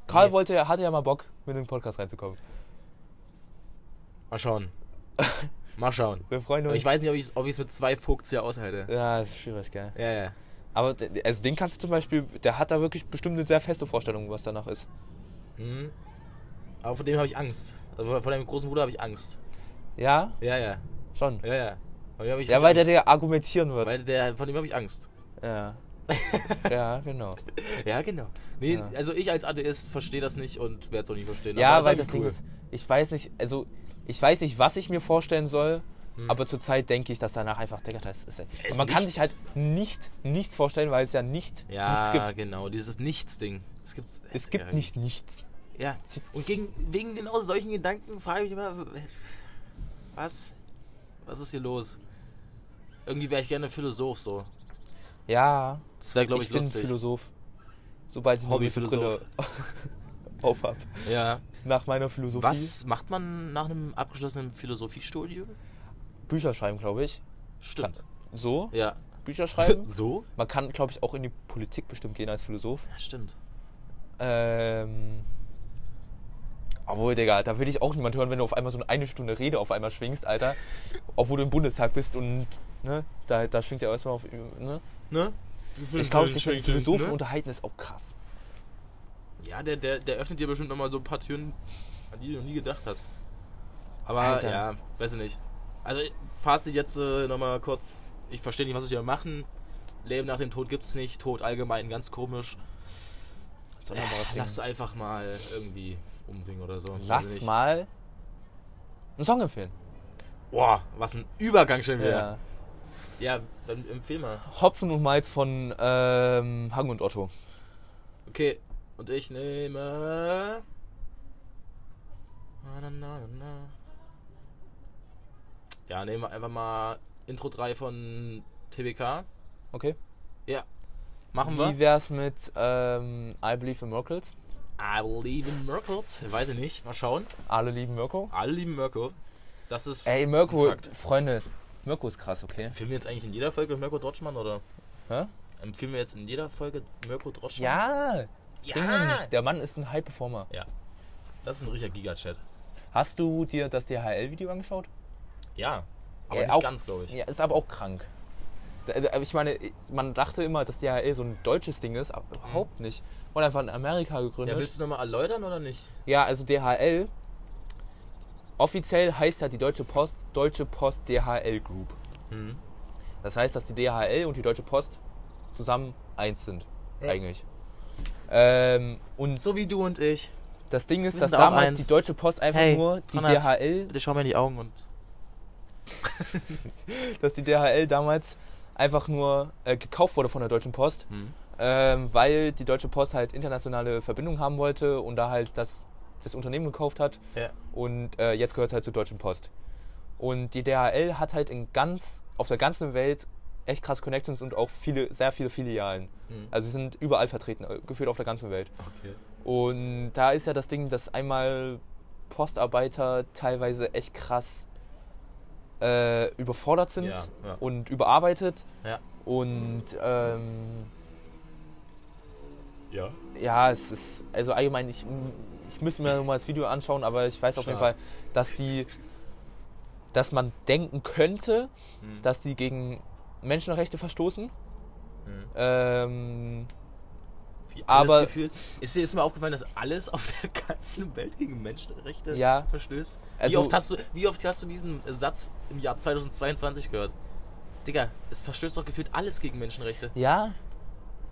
Karl Nee. wollte, ja- hatte ja mal Bock, mit in den Podcast reinzukommen. Mal schauen. Mal schauen. Wir freuen uns. Ich weiß nicht, ob ich es mit zwei Vogts hier aushalte. Ja, das ist schwierig, gell? Ja, ja. Aber also den kannst du zum Beispiel, der hat da wirklich bestimmt eine sehr feste Vorstellung, was danach ist. Mhm. Aber vor dem habe ich Angst. Also vor deinem großen Bruder habe ich Angst. Ja, Ja, ja. schon. Ja, ja. Ja, weil der Angst. dir argumentieren wird. Weil der, von dem habe ich Angst. ja. ja, genau. Ja, genau. Nee, Ja. also ich als Atheist verstehe das nicht und werde es auch nicht verstehen. Ja, weil das irgendwie Ding ist, ich weiß nicht, also ich weiß nicht, was ich mir vorstellen soll, Hm. Aber zurzeit denke ich, dass danach einfach, das ist. ist man kann nichts. sich halt nicht, nichts vorstellen, weil es ja nicht, Ja, nichts gibt. genau, dieses Nichts-Ding. Es gibt, Es gibt ja, nicht nichts. Ja, und gegen, wegen genau solchen Gedanken frage ich mich immer, was? Was ist hier los? Irgendwie wäre ich gerne Philosoph so. Ja, Das wäre, glaube ich ich, bin lustig. Philosoph. Sobald ich Brille Hobbyphilosoph. auf habe. Ja. Nach meiner Philosophie. Was macht man nach einem abgeschlossenen Philosophiestudium? Bücher schreiben, glaube ich. Stimmt. So, Ja. Bücher schreiben. So? Man kann, glaube ich, auch in die Politik bestimmt gehen als Philosoph. Ja, stimmt. Ähm. Obwohl, Digga, da will ich auch niemand hören, wenn du auf einmal so eine eine Stunde Rede auf einmal schwingst, Alter. Obwohl du im Bundestag bist und, ne, da, da schwingt ja erstmal auf, ne? Ne? Ich glaube, sich mit Philosophen unterhalten ist auch krass. Ja, der, der, der öffnet dir bestimmt nochmal so ein paar Türen, an die du noch nie gedacht hast. Aber Alter. ja, weiß ich nicht. Also, Fazit jetzt äh, nochmal kurz. Ich verstehe nicht, was wir hier machen. Leben nach dem Tod gibt's nicht. Tod allgemein ganz komisch. Sonderbares Äh, lass einfach mal irgendwie umbringen oder so. Lass mal einen Song empfehlen. Boah, was ein Übergang schon wieder. Ja. Ja, dann empfehl mal. Hopfen und Malz von ähm, Hang und Otto. Okay, und ich nehme. Ja, nehmen wir einfach mal Intro 3 von TBK. Okay. Ja. Machen Wie wir. wär's mit ähm, I Believe in Miracles? I believe in Miracles. Weiß ich nicht. Mal schauen. Alle lieben Mirko. Alle lieben Mirko. Das ist. Ey, Mirko. Freunde, Mirko ist krass, okay? Empfehlen wir jetzt eigentlich in jeder Folge Mirko Drotschmann oder? Hä? Empfehlen wir jetzt in jeder Folge Mirko Drotschmann? Ja! Ja! Der Mann ist ein High-Performer. Ja. Das ist ein richtiger Giga-Chat. Hast du dir das DHL-Video angeschaut? Ja. Aber Ja, nicht auch- ganz, glaube ich. Ja, ist aber auch krank. Ich meine, man dachte immer, dass DHL so ein deutsches Ding ist, aber überhaupt nicht. Wurde einfach in Amerika Ja, gegründet. willst du nochmal erläutern oder nicht? Ja, also DHL. Offiziell heißt ja die Deutsche Post Deutsche Post DHL Group. Hm. Das heißt, dass die DHL und die Deutsche Post zusammen eins sind, Ja. eigentlich. Ähm, und So wie du und ich. das Ding ist, dass damals eins. die Deutsche Post einfach Hey, nur die Konrad. DHL, Bitte schau mir in die Augen und. dass die DHL damals einfach nur äh, gekauft wurde von der Deutschen Post, Hm. ähm, weil die Deutsche Post halt internationale Verbindungen haben wollte und da halt das, das Unternehmen gekauft hat Ja. und äh, jetzt gehört es halt zur Deutschen Post. Und die DHL hat halt in ganz, auf der ganzen Welt echt krass Connections und auch viele, sehr viele Filialen. Hm. Also sie sind überall vertreten, äh, gefühlt auf der ganzen Welt. Okay. Und da ist ja das Ding, dass einmal Postarbeiter teilweise echt krass äh, überfordert sind Ja, ja. und überarbeitet. Ja. Und ähm, Ja. ja, es ist, also allgemein, ich, ich müsste mir mal das Video anschauen, aber ich weiß auf jeden Stark. Fall, dass die, dass man denken könnte, Hm. dass die gegen Menschenrechte verstoßen. Hm. Ähm, Wie aber- alles gefühlt. Ist dir ist mir aufgefallen, dass alles auf der ganzen Welt gegen Menschenrechte Ja. verstößt? wie, Also- oft hast du, wie oft hast du diesen Satz im Jahr 2022 gehört? Digga, es verstößt doch gefühlt alles gegen Menschenrechte. ja,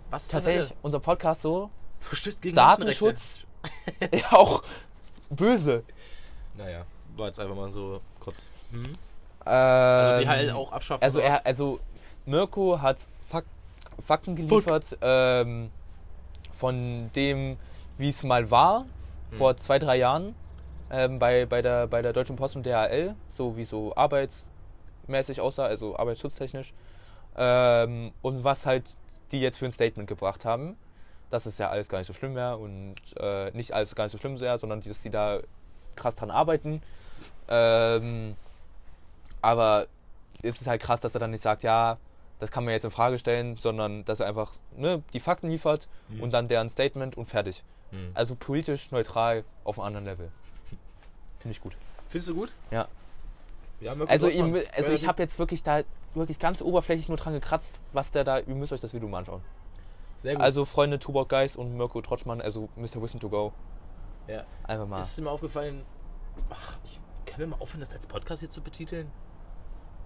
Was tatsächlich, unser Podcast so, Verstößt gegen Datenschutz, ja, auch böse. Menschenrechte. Naja, war jetzt einfach mal so kurz. Hm? Also Also DHL auch abschaffen. Also er, also Mirko hat Fak Fakten geliefert ähm, von dem, wie es mal war vor zwei drei Jahren ähm, bei, bei, der, bei der Deutschen Post und DHL, so wie so arbeitsmäßig aussah, also arbeitsschutztechnisch ähm, und was halt die jetzt für ein Statement gebracht haben, dass es ja alles gar nicht so schlimm wäre und äh, nicht alles gar nicht so schlimm wäre, sondern dass die da krass dran arbeiten. Ähm, aber es ist halt krass, dass er dann nicht sagt, ja, das kann man jetzt in Frage stellen, sondern dass er einfach ne, die Fakten liefert Mhm. und dann deren Statement und fertig. Hm. Also politisch neutral auf einem anderen Level. Finde ich gut. Findest du gut? Ja. Ja, Also, ihr, also ich habe jetzt wirklich da wirklich ganz oberflächlich nur dran gekratzt, was der da, ihr müsst euch das Video mal anschauen. Sehr gut. Also Freunde Tubok Guys und Mirko Trotschmann, also Mr. Wisdom to go. ja. Einfach mal. Ist mir aufgefallen, ach, ich kann mir mal aufhören, das als Podcast hier zu betiteln?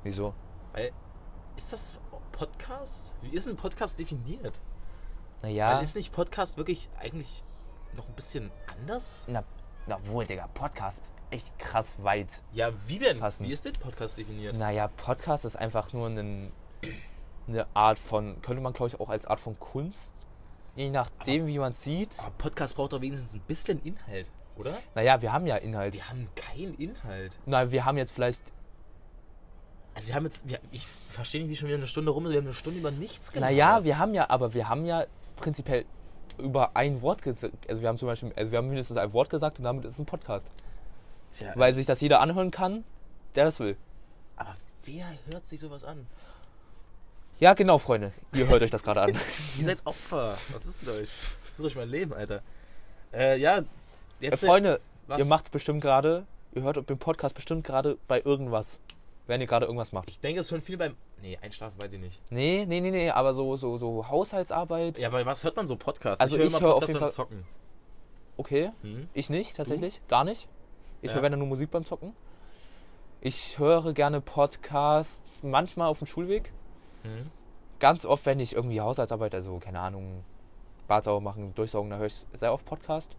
Wieso? Weil, ist das Podcast? Wie ist ein Podcast definiert? Naja, Weil ist nicht Podcast wirklich eigentlich noch ein bisschen anders? na, Na wohl, Digga, Podcast ist echt krass weit. Ja, wie denn? Fassen. Wie ist denn Podcast definiert? Naja, Podcast ist einfach nur ein, eine Art von, könnte man glaube ich auch als Art von Kunst, je nachdem wie man es sieht. Aber Podcast braucht doch wenigstens ein bisschen Inhalt, oder? Naja, wir haben ja Inhalt. Die haben keinen Inhalt. Na, wir haben jetzt vielleicht, Also wir haben jetzt, wir, ich verstehe nicht, wie schon wieder eine Stunde rum ist. Wir haben eine Stunde über nichts gelabert. naja, wir haben ja, aber wir haben ja prinzipiell über ein Wort gesagt, also wir haben zum Beispiel, also wir haben mindestens ein Wort gesagt und damit ist es ein Podcast. Tja, Weil sich das jeder anhören kann, der das will. aber wer hört sich sowas an? Ja, genau, Freunde. Ihr hört euch das gerade an. Ihr seid Opfer. Was ist mit euch? Ich muss euch mal leben, Alter. Äh, ja, Äh, jetzt... Freunde, was? ihr macht bestimmt gerade, ihr hört den Podcast bestimmt gerade bei irgendwas. Wenn ihr gerade irgendwas macht. Ich denke, es hören viele beim... Nee, einschlafen weiß ich nicht. Nee, nee, nee, nee, aber so, so, so Haushaltsarbeit. Ja, aber was hört man so Podcasts? Also höre ich immer höre auf Podcasts jeden beim Zocken. Okay, Hm? ich nicht, tatsächlich. Gar nicht. Ich Ja. höre wenn dann nur Musik beim Zocken. Ich höre gerne Podcasts, manchmal auf dem Schulweg. Hm? Ganz oft, wenn ich irgendwie Haushaltsarbeit, also keine Ahnung, Bad sauber machen, durchsaugen, da höre ich sehr oft Podcast.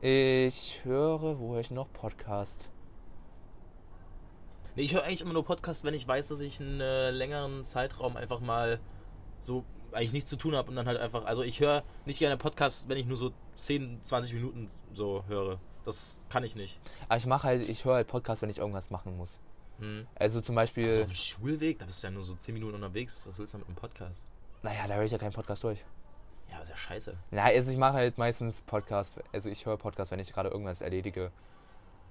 Ich höre, wo höre ich noch Podcast? Nee, ich höre eigentlich immer nur Podcasts, wenn ich weiß, dass ich einen äh, längeren Zeitraum einfach mal so eigentlich nichts zu tun habe und dann halt einfach, also ich höre nicht gerne Podcasts, wenn ich nur so 10, 20 Minuten so höre. Das kann ich nicht. Aber ich mache halt, ich höre halt Podcast, wenn ich irgendwas machen muss. Hm. Also zum Beispiel, Also auf dem Schulweg, da bist du ja nur so 10 Minuten unterwegs. Was willst du mit einem Podcast? naja, da höre ich ja keinen Podcast durch. Ja, aber ist ja scheiße. Na, also ich mache halt meistens Podcast, also ich höre Podcast, wenn ich gerade irgendwas erledige,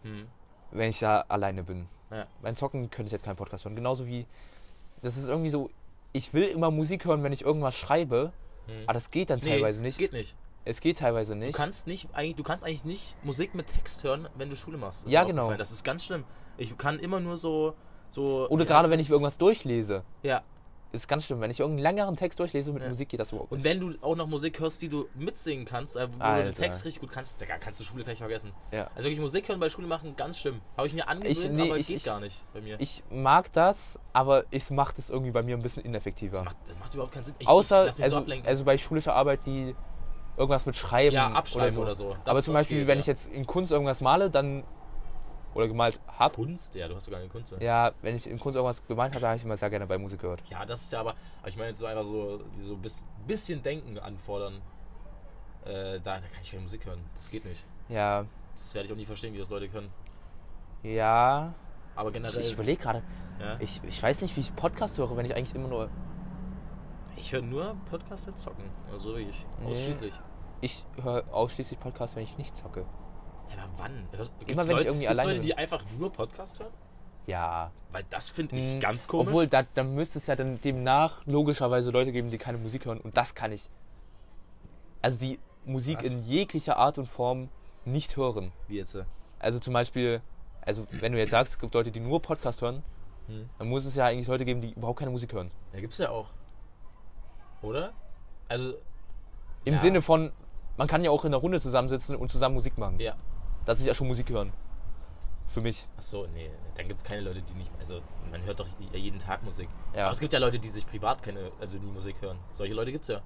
Hm. Wenn ich da alleine bin. Ja. Beim Zocken könnte ich jetzt keinen Podcast hören. Genauso wie, das ist irgendwie so, ich will immer Musik hören, wenn ich irgendwas schreibe, Hm. aber das geht dann teilweise nicht. Geht nicht. Es geht teilweise Du nicht. kannst nicht, eigentlich, du kannst eigentlich nicht Musik mit Text hören, wenn du Schule machst. Ja, genau. Das ist ganz schlimm. Ich kann immer nur so, so. Oder gerade wenn ich irgendwas durchlese. Ja. Ist ganz schlimm. Wenn ich irgendeinen längeren Text durchlese mit Ja. Musik, geht das überhaupt Und nicht. wenn du auch noch Musik hörst, die du mitsingen kannst, äh, wo du den Alter. Text richtig gut kannst, Digga, kannst du Schule gleich vergessen. Ja. Also wirklich Musik hören bei Schule machen, ganz schlimm. Habe ich mir angewöhnt, nee, aber ich- geht ich- gar nicht bei mir. Ich mag das, aber es macht es irgendwie bei mir ein bisschen ineffektiver. das, macht, das macht überhaupt keinen Sinn. Ich, Außer, ich mich so also, also bei schulischer Arbeit, die irgendwas mit Schreiben ja, oder abschreiben so. oder so. Aber zum Beispiel, schwierig, wenn ja. ich jetzt in Kunst irgendwas male, dann. Oder gemalt hab. Kunst, ja, du hast sogar eine Kunst. Ja. Ja, wenn ich in Kunst irgendwas gemalt habe, habe ich immer sehr gerne bei Musik gehört. ja, das ist ja aber, aber ich meine jetzt so einfach so, so ein bis, bisschen Denken anfordern. Äh, da, da kann ich keine Musik hören. Das geht nicht. Ja, Das werde ich auch nie verstehen, wie das Leute können. ja. Aber Ich, generell. ich überlege gerade. ja. Ich, ich weiß nicht, wie ich Podcast höre, wenn ich eigentlich immer nur. Ich höre nur Podcasts mit Zocken. Also wirklich. Nee. Ausschließlich. Ich höre ausschließlich Podcasts, wenn ich nicht zocke. Ja, aber wann? Hörst- Immer wenn ich Leute, irgendwie gibt's alleine Leute, bin. die einfach nur Podcast hören? Ja. Weil das finde ich Hm, ganz komisch. Obwohl, da, dann müsste es ja dann demnach logischerweise Leute geben, die keine Musik hören. Und das kann ich. Also die Musik Was? in jeglicher Art und Form nicht hören. Wie jetzt? äh? Also zum Beispiel, also wenn du jetzt sagst, es gibt Leute, die nur Podcast hören, Hm. dann muss es ja eigentlich Leute geben, die überhaupt keine Musik hören. Ja, gibt's ja auch. Oder? Also, Im Ja. Sinne von, man kann ja auch in einer Runde zusammensitzen und zusammen Musik machen. ja. Das ist ja schon Musik hören. Für mich. Achso, nee, dann gibt's keine Leute, die nicht. Also, man hört doch jeden Tag Musik. Ja. Aber es gibt ja Leute, die sich privat keine, also nie Musik hören. Solche Leute gibt's ja.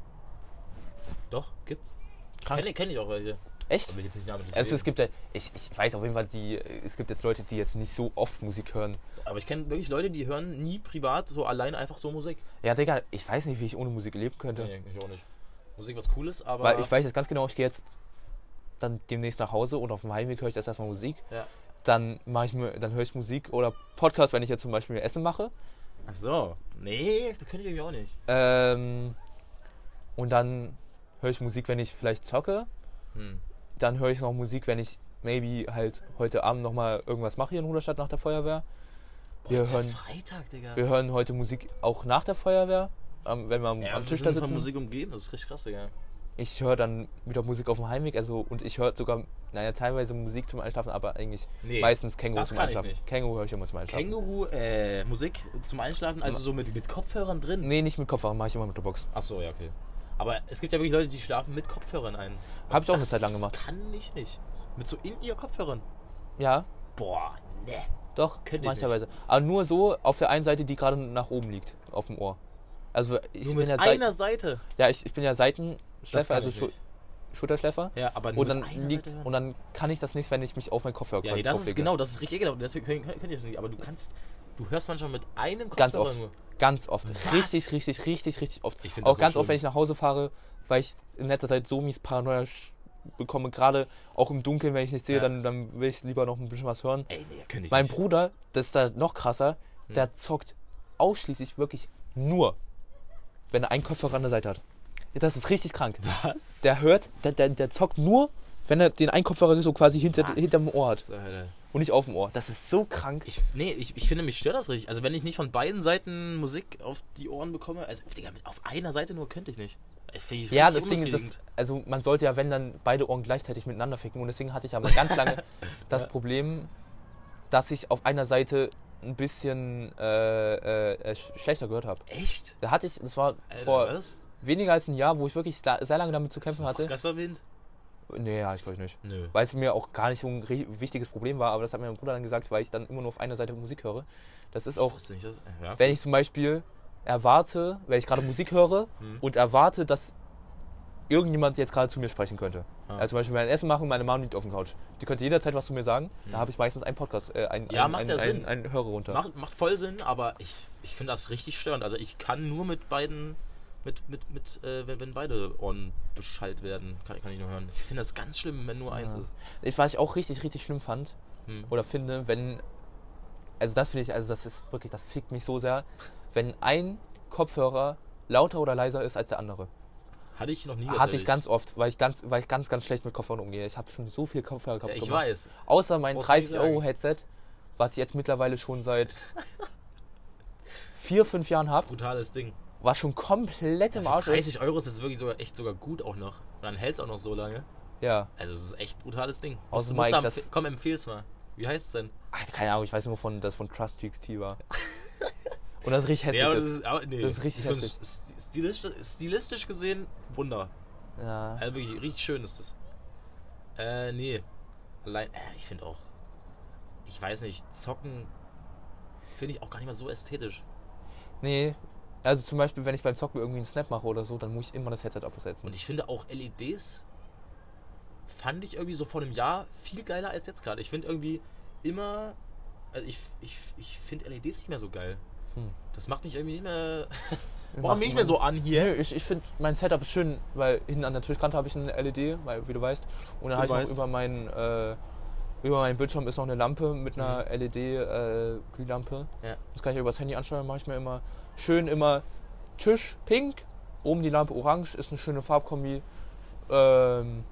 Doch, gibt's. Kenne kenn ich auch welche. Echt? Ich Also es gibt ja, ich, ich weiß auf jeden Fall, die, es gibt jetzt Leute, die jetzt nicht so oft Musik hören. Aber ich kenne wirklich Leute, die hören nie privat so allein einfach so Musik. Ja, Digga, ich weiß nicht, wie ich ohne Musik leben könnte. Nee, ich auch nicht. Musik was Cooles, aber. Weil ich weiß jetzt ganz genau, ich gehe jetzt dann demnächst nach Hause und auf dem Heimweg höre ich erst erstmal Musik. Ja. Dann mache ich mir, dann höre ich Musik oder Podcast, wenn ich jetzt zum Beispiel Essen mache. Ach so. Nee, das könnte ich irgendwie auch nicht. Ähm, und dann höre ich Musik, wenn ich vielleicht zocke. Hm. Dann höre ich noch Musik, wenn ich maybe halt heute Abend nochmal irgendwas mache hier in Ruderstadt nach der Feuerwehr. Boah, Wir ja hören- Freitag, Digga. Wir hören heute Musik auch nach der Feuerwehr, ähm, wenn wir am, ja, am wir Tisch sind da von sitzen. Musik umgeben, das ist richtig krass, Digga. Ich höre dann wieder Musik auf dem Heimweg, also und ich höre sogar, naja, teilweise Musik zum Einschlafen, aber eigentlich Nee, meistens Känguru zum Einschlafen. Känguru höre ich immer zum Einschlafen. Känguru, äh, Musik zum Einschlafen, also so mit, mit Kopfhörern drin? Nee, nicht mit Kopfhörer, mache ich immer mit der Box. Ach so, ja, okay. Aber es gibt ja wirklich Leute, die schlafen mit Kopfhörern ein. Hab ich auch eine Zeit lang gemacht. kann ich nicht. Mit so in ihr Kopfhörern. Ja, Boah, ne. doch, Könnte ich mancherweise. Aber nur so auf der einen Seite, die gerade nach oben liegt, auf dem Ohr. Also ich Nur bin mit ja, einer Seite. ja ich, ich bin ja Das Kann also ich nicht. Schulterschläfer. Ja, aber Und dann, liegt, und dann kann ich das nicht, wenn ich mich auf meinen Kopfhörer Ja, nee, das ist genau, das ist richtig ekelhaft. Deswegen können, können, können die das nicht. Aber du kannst, du hörst manchmal mit einem Kopfhörer Ganz oft. nur. Ganz oft. Was? Richtig, richtig, richtig, richtig oft. Ich Auch so ganz oft, schlimm. wenn ich nach Hause fahre, weil ich in letzter Zeit so mies Paranoia bekomme, gerade auch im Dunkeln, wenn ich nicht sehe, Ja. dann, dann will ich lieber noch ein bisschen was hören. Ey, nee, könnte ich Mein nicht. Bruder, das ist da noch krasser, Hm. der zockt ausschließlich wirklich nur, wenn er einen Kopfhörer an der Seite hat. Ja, Das ist richtig krank. Was? Der hört, der, der, der zockt nur, wenn er den einen Kopfhörer so quasi hinter, Was? hinterm Ohr hat Alter. und nicht auf dem Ohr. Das ist so krank. Ich, nee, ich, ich finde, mich stört das richtig. Also, wenn ich nicht von beiden Seiten Musik auf die Ohren bekomme, also, Digga, auf einer Seite nur könnte ich nicht. Ich Ja, das Ding, unbefriedigend. also man sollte ja, wenn dann beide Ohren gleichzeitig miteinander ficken und deswegen hatte ich aber ganz lange das Ja. Problem, dass ich auf einer Seite ein bisschen äh, äh, sch- schlechter gehört habe. Echt? Da hatte ich, das war Alter, vor was? Weniger als ein Jahr, wo ich wirklich sehr lange damit zu kämpfen Hast du hatte. das erwähnt? Nee, ja, ich glaube nicht. Nö. Weil es mir auch gar nicht so ein wichtiges Problem war, aber das hat mir mein Bruder dann gesagt, weil ich dann immer nur auf einer Seite Musik höre. Das ist auch, wusste nicht, dass, ja. wenn ich zum Beispiel erwarte, wenn ich gerade Musik höre Hm. und erwarte, dass irgendjemand jetzt gerade zu mir sprechen könnte. Ah. Also zum Beispiel mein Essen machen, meine Mom liegt auf der Couch. Die könnte jederzeit was zu mir sagen. Da habe ich meistens einen Podcast, äh, einen, Hm. Ja, einen, macht einen, ja einen, Sinn. einen Hörer runter. Macht, macht voll Sinn, aber ich, ich finde das richtig störend. Also ich kann nur mit beiden, mit, mit, mit, äh, wenn, wenn beide Ohren beschallt werden, kann, kann ich nur hören. Ich finde das ganz schlimm, wenn nur eins Ja. ist. Ich, was ich auch richtig, richtig schlimm fand Hm. oder finde, wenn, also das finde ich, also das ist wirklich, das fickt mich so sehr, wenn ein Kopfhörer lauter oder leiser ist als der andere. Hatte ich noch nie. Hatte ich ganz oft, weil ich ganz, weil ich ganz, ganz schlecht mit Kopfhörern umgehe. Ich habe schon so viel Kopfhörer Ja, kaputt ich gemacht. weiß. Außer mein Brauchst du nicht 30 Euro Headset, was ich jetzt mittlerweile schon seit vier, fünf Jahren habe, Brutales Ding. Was schon komplett im Arsch ist. 30 Euro ist das wirklich sogar echt sogar gut auch noch. Und dann hält es auch noch so lange. Ja. Also es ist echt ein brutales Ding. Außer Musst- musst Mike, das- empfe- Komm, empfehl's mal. Wie heißt es denn? Ach, keine Ahnung, ich weiß nur von, dass von Trust TXT war. Und das richtig hässlich ist. das ist, aber, nee, Das ist richtig hässlich. sti- Stilistisch, stilistisch gesehen, Wunder. Ja. Also wirklich, richtig schön ist das. Äh, nee. Allein, äh, ich finde auch, ich weiß nicht, zocken finde ich auch gar nicht mal so ästhetisch. Nee, also zum Beispiel, wenn ich beim Zocken irgendwie einen Snap mache oder so, dann muss ich immer das Headset absetzen. Und ich finde auch LEDs fand ich irgendwie so vor einem Jahr viel geiler als jetzt gerade. Ich finde irgendwie immer, also ich, ich, ich finde LEDs nicht mehr so geil. Hm. Das macht mich irgendwie nicht mehr, warum nicht mehr man- so an hier? Ich, ich finde, mein Setup ist schön, weil hinten an der Tischkante habe ich eine LED, weil, wie du weißt. Und dann habe ich noch über meinen, äh, über meinen Bildschirm ist noch eine Lampe mit einer LED-Glühlampe. Mhm. Ja. Das kann ich übers Handy ansteuern, mache ich mir immer schön immer Tisch pink, oben die Lampe orange, ist eine schöne Farbkombi. Ähm,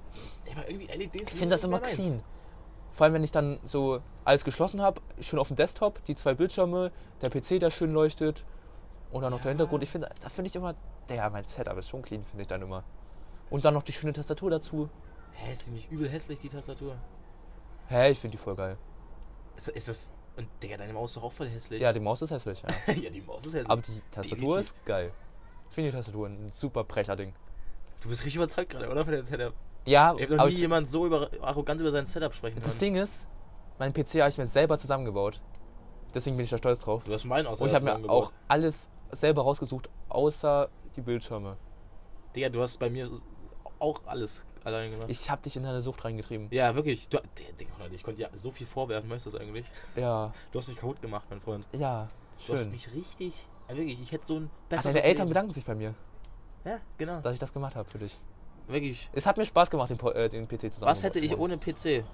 LEDs ich finde das immer clean. Vor allem, wenn ich dann so alles geschlossen habe, schön auf dem Desktop, die zwei Bildschirme, der PC, der schön leuchtet und dann noch Ja. der Hintergrund. Ich finde, da finde ich immer, ja, mein Setup ist schon clean, finde ich dann immer. Und dann noch die schöne Tastatur dazu. Hä, ist die nicht übel hässlich, die Tastatur? Hä, ich finde die voll geil. Ist, ist das, und Digga, deine Maus ist doch auch voll hässlich. Ja, die Maus ist hässlich, ja. ja, die Maus ist hässlich. Aber die Tastatur Definitiv. ist geil. Ich finde die Tastatur ein super Brecher-Ding. Du bist richtig überzeugt gerade, oder? Von dem Setup. Ja, Ich habe noch aber nie jemand so über, arrogant über sein Setup sprechen das hören. Ding ist, mein PC habe ich mir selber zusammengebaut. Deswegen bin ich da stolz drauf. Du hast meinen aus Und ich habe mir auch alles selber rausgesucht, außer die Bildschirme. Digga, du hast bei mir auch alles alleine gemacht. Ich habe dich in deine Sucht reingetrieben. ja, wirklich. Du, ich konnte dir so viel vorwerfen, weißt du das eigentlich? Ja, Du hast mich kaputt gemacht, mein Freund. ja, Du hast schön. mich richtig. Ja, wirklich, ich hätte so ein besseres deine Eltern bedanken sich bei mir, Ja, genau. dass ich das gemacht habe für dich. Wirklich. Es hat mir Spaß gemacht, den, äh, den PC zusammen Was hätte ich ohne PC?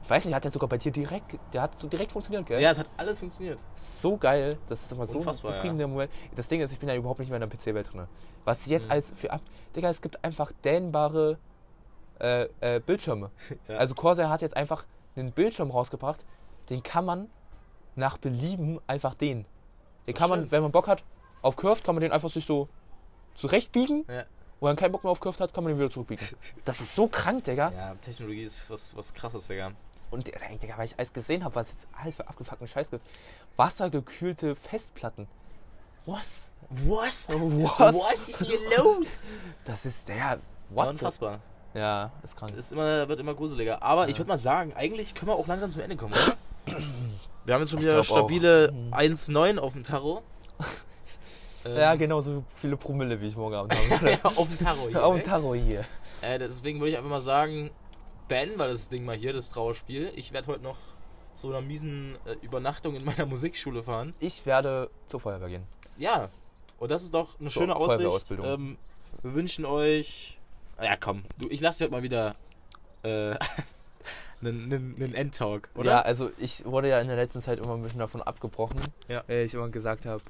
Ich weiß nicht, hat der sogar bei dir direkt, der hat so direkt funktioniert, gell? Ja, es hat alles funktioniert. So geil, das ist immer so Unfassbar, ein ja. befriedigender Moment. Das Ding ist, ich bin ja überhaupt nicht mehr in der PC-Welt drin. Was jetzt Mhm. als für ab. Digga, es gibt einfach dehnbare äh, äh, Bildschirme. Ja. Also Corsair hat jetzt einfach einen Bildschirm rausgebracht, den kann man nach Belieben einfach dehnen. Den So kann man, schön. wenn man Bock hat, auf Curved kann man den einfach sich so zurechtbiegen. Ja. Und wenn man keinen Bock mehr auf Curved hat, kann man den wieder zurückbiegen. Das ist so krank, Digga. Ja, Technologie ist was, was krasses, Digga. Und ey, Digga, weil ich alles gesehen habe, was jetzt alles für abgefuckten Scheiß gibt. Wassergekühlte Festplatten. Was? Was? Was? Was ist hier los? Das ist der. What? Unfassbar. Ja, ist krank. Ist immer, wird immer gruseliger. Aber ich Ja. würde mal sagen, eigentlich können wir auch langsam zum Ende kommen, oder? Wir haben jetzt schon Ich wieder stabile Mhm. 1,9 auf dem Tarot. Ähm, Ja, genau, so viele Promille, wie ich morgen Abend habe. auf dem Tarot hier. Auf ne? dem Tarot hier. Äh, deswegen würde ich einfach mal sagen, beenden wir das Ding mal hier, das Trauerspiel. Ich werde heute noch zu einer miesen äh, Übernachtung in meiner Musikschule fahren. Ich werde zur Feuerwehr gehen. Ja, und das ist doch eine So, schöne Aussicht. Ähm, wir wünschen euch. Ja, komm, du, ich lasse dir heute mal wieder äh, einen, einen, einen Endtalk, oder? Ja, also ich wurde ja in der letzten Zeit immer ein bisschen davon abgebrochen, Ja. weil ich immer gesagt habe,